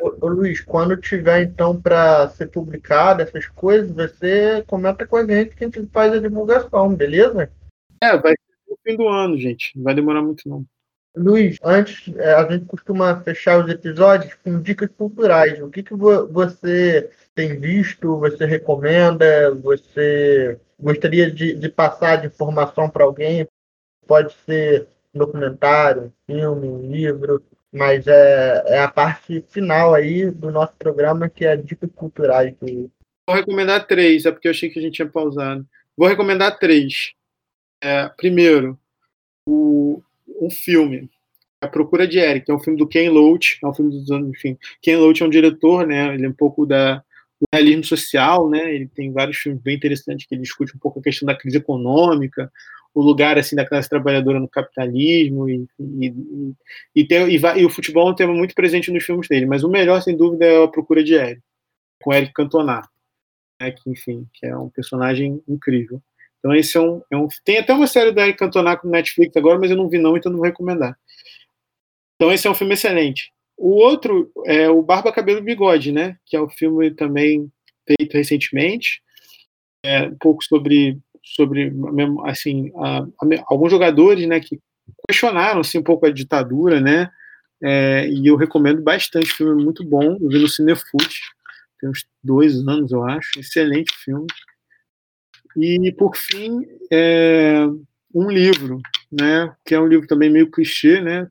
Ô, ô Luiz, quando tiver então para ser publicado essas coisas, você comenta com a gente que a gente faz a divulgação, beleza? É, vai no fim do ano, gente. Não vai demorar muito, não. Luiz, antes, é, a gente costuma fechar os episódios com dicas culturais. O que, que você tem visto, você recomenda, você gostaria de, de passar de informação para alguém? Pode ser documentário, filme, livro, mas é, é a parte final aí do nosso programa que é dicas culturais. Vou recomendar três, é porque eu achei que a gente tinha pausado. Vou recomendar três. É, primeiro, o, um filme, A Procura de Eric, é um filme do Ken Loach, é um filme dos anos, enfim. Ken Loach é um diretor, né? Ele é um pouco da o realismo social, né? Ele tem vários filmes bem interessantes que ele discute um pouco a questão da crise econômica, o lugar assim da classe trabalhadora no capitalismo e, e, e, tem, e, vai, e, o futebol é um tema muito presente nos filmes dele, mas o melhor sem dúvida é a Procura de Eric, com Eric Cantona, né, que enfim, que é um personagem incrível. Então esse é um, é um tem até uma série da Eric Cantona no Netflix agora, mas eu não vi não, então não vou recomendar. Então esse é um filme excelente. O outro é o Barba Cabelo Bigode, né, que é um filme também feito recentemente, é um pouco sobre sobre assim a, a, alguns jogadores né que questionaram assim, um pouco a ditadura né é, e eu recomendo bastante filme muito bom eu vi no Cinefute tem uns dois anos eu acho excelente filme. E por fim é, um livro né que é um livro também meio clichê né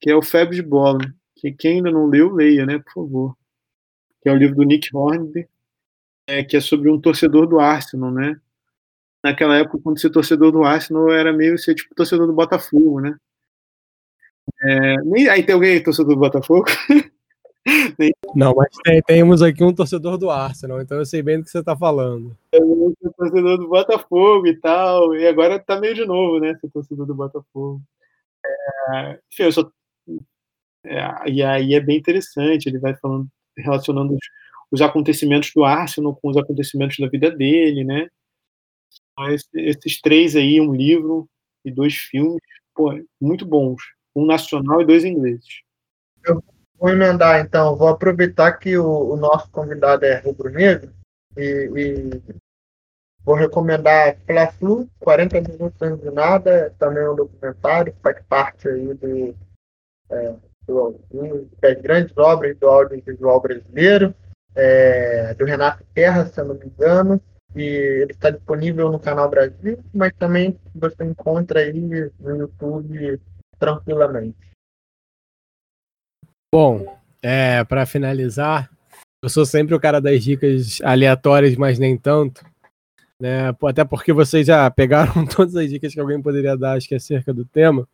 que é o Febre de Bola. Que quem ainda não leu leia né por favor. Que é o livro do Nick Hornby é, que é sobre um torcedor do Arsenal né naquela época, quando ser torcedor do Arsenal era meio ser tipo torcedor do Botafogo, né? É, nem, aí tem alguém torcedor do Botafogo? Não, mas tem, temos aqui um torcedor do Arsenal, então eu sei bem do que você está falando. Eu sou torcedor do Botafogo e tal, e agora tá meio de novo, né? Ser torcedor do Botafogo. É, enfim, eu sou. É, e aí é bem interessante, ele vai falando, relacionando os, os acontecimentos do Arsenal com os acontecimentos da vida dele, né? Esses três aí, um livro e dois filmes, pô, muito bons. Um nacional e dois ingleses. Eu vou emendar, então. Vou aproveitar que o, o nosso convidado é rubro-negro e, e, vou recomendar Fla-Flu, 40 minutos de nada, também é um documentário, faz parte aí do, é, do, das grandes obras do audiovisual brasileiro, é, do Renato Terra, se eu não me engano, e ele está disponível no canal Brasil, mas também você encontra aí no YouTube tranquilamente. Bom, é, para finalizar, eu sou sempre o cara das dicas aleatórias, mas nem tanto. Né? Até porque vocês já pegaram todas as dicas que alguém poderia dar, acho que acerca do tema.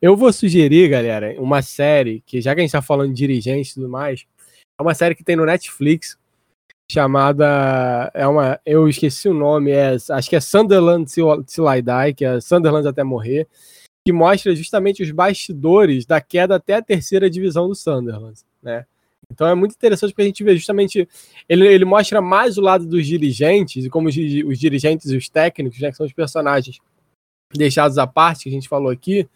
Eu vou sugerir, galera, uma série que, já que a gente está falando de dirigentes e tudo mais, é uma série que tem no Netflix, chamada é uma eu esqueci o nome é acho que é Sunderland Till, que é Sunderland até morrer que mostra justamente os bastidores da queda até a terceira divisão do Sunderland né? Então é muito interessante porque a gente vê justamente ele, ele mostra mais o lado dos dirigentes e como os, os dirigentes e os técnicos né, que são os personagens deixados à parte que a gente falou aqui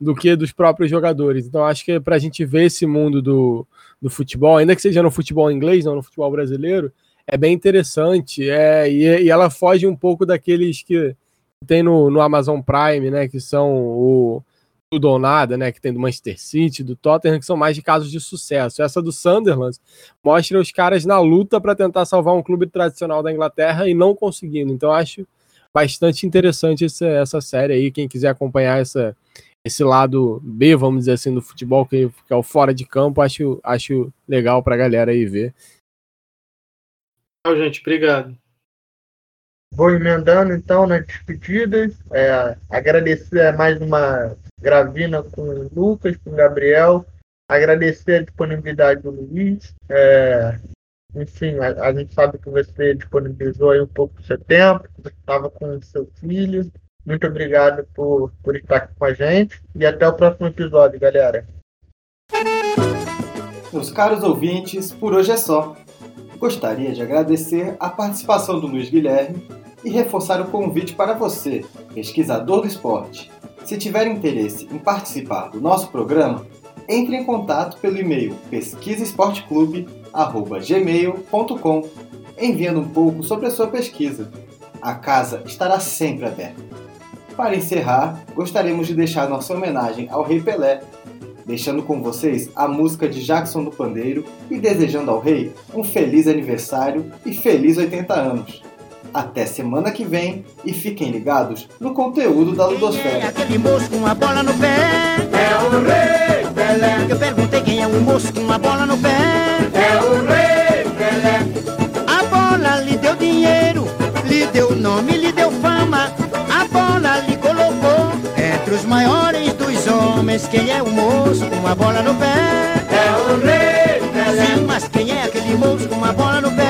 do que dos próprios jogadores. Então acho que para a gente ver esse mundo do do futebol, ainda que seja no futebol inglês, não no futebol brasileiro, é bem interessante. É, e, e ela foge um pouco daqueles que tem no, no Amazon Prime, né? Que são o tudo ou nada, né? Que tem do Manchester City, do Tottenham, que são mais de casos de sucesso. Essa do Sunderland mostra os caras na luta para tentar salvar um clube tradicional da Inglaterra e não conseguindo. Então acho bastante interessante essa, essa série aí. Quem quiser acompanhar essa, esse lado B, vamos dizer assim, do futebol, que, que é o fora de campo, acho, acho legal pra galera aí ver. Tchau, gente. Obrigado. Vou emendando então nas despedidas. É, agradecer mais uma gravina com o Lucas, com o Gabriel. Agradecer a disponibilidade do Luiz. É, enfim, a, a, gente sabe que você disponibilizou aí um pouco do seu tempo, você estava com o seu filho. Muito obrigado por, por estar aqui com a gente e até o próximo episódio, galera. Meus caros ouvintes, por hoje é só. Gostaria de agradecer a participação do Luiz Guilherme e reforçar o convite para você, pesquisador do esporte. Se tiver interesse em participar do nosso programa, entre em contato pelo e-mail pesquisaesporteclube.gmail.com enviando um pouco sobre a sua pesquisa. A casa estará sempre aberta. Para encerrar, gostaríamos de deixar nossa homenagem ao Rei Pelé, deixando com vocês a música de Jackson do Pandeiro e desejando ao Rei um feliz aniversário e feliz 80 anos. Até semana que vem e fiquem ligados no conteúdo da Ludosfera. É aquele moço com a bola no pé. É o Rei Pelé. Eu perguntei quem é um moço com uma bola no pé. É o Rei Pelé. A bola lhe deu dinheiro, lhe deu nome, lhe deu fama entre os maiores dos homens. Quem é o moço com uma bola no pé? É o rei Pelé. Sim, mas quem é aquele moço com uma bola no pé?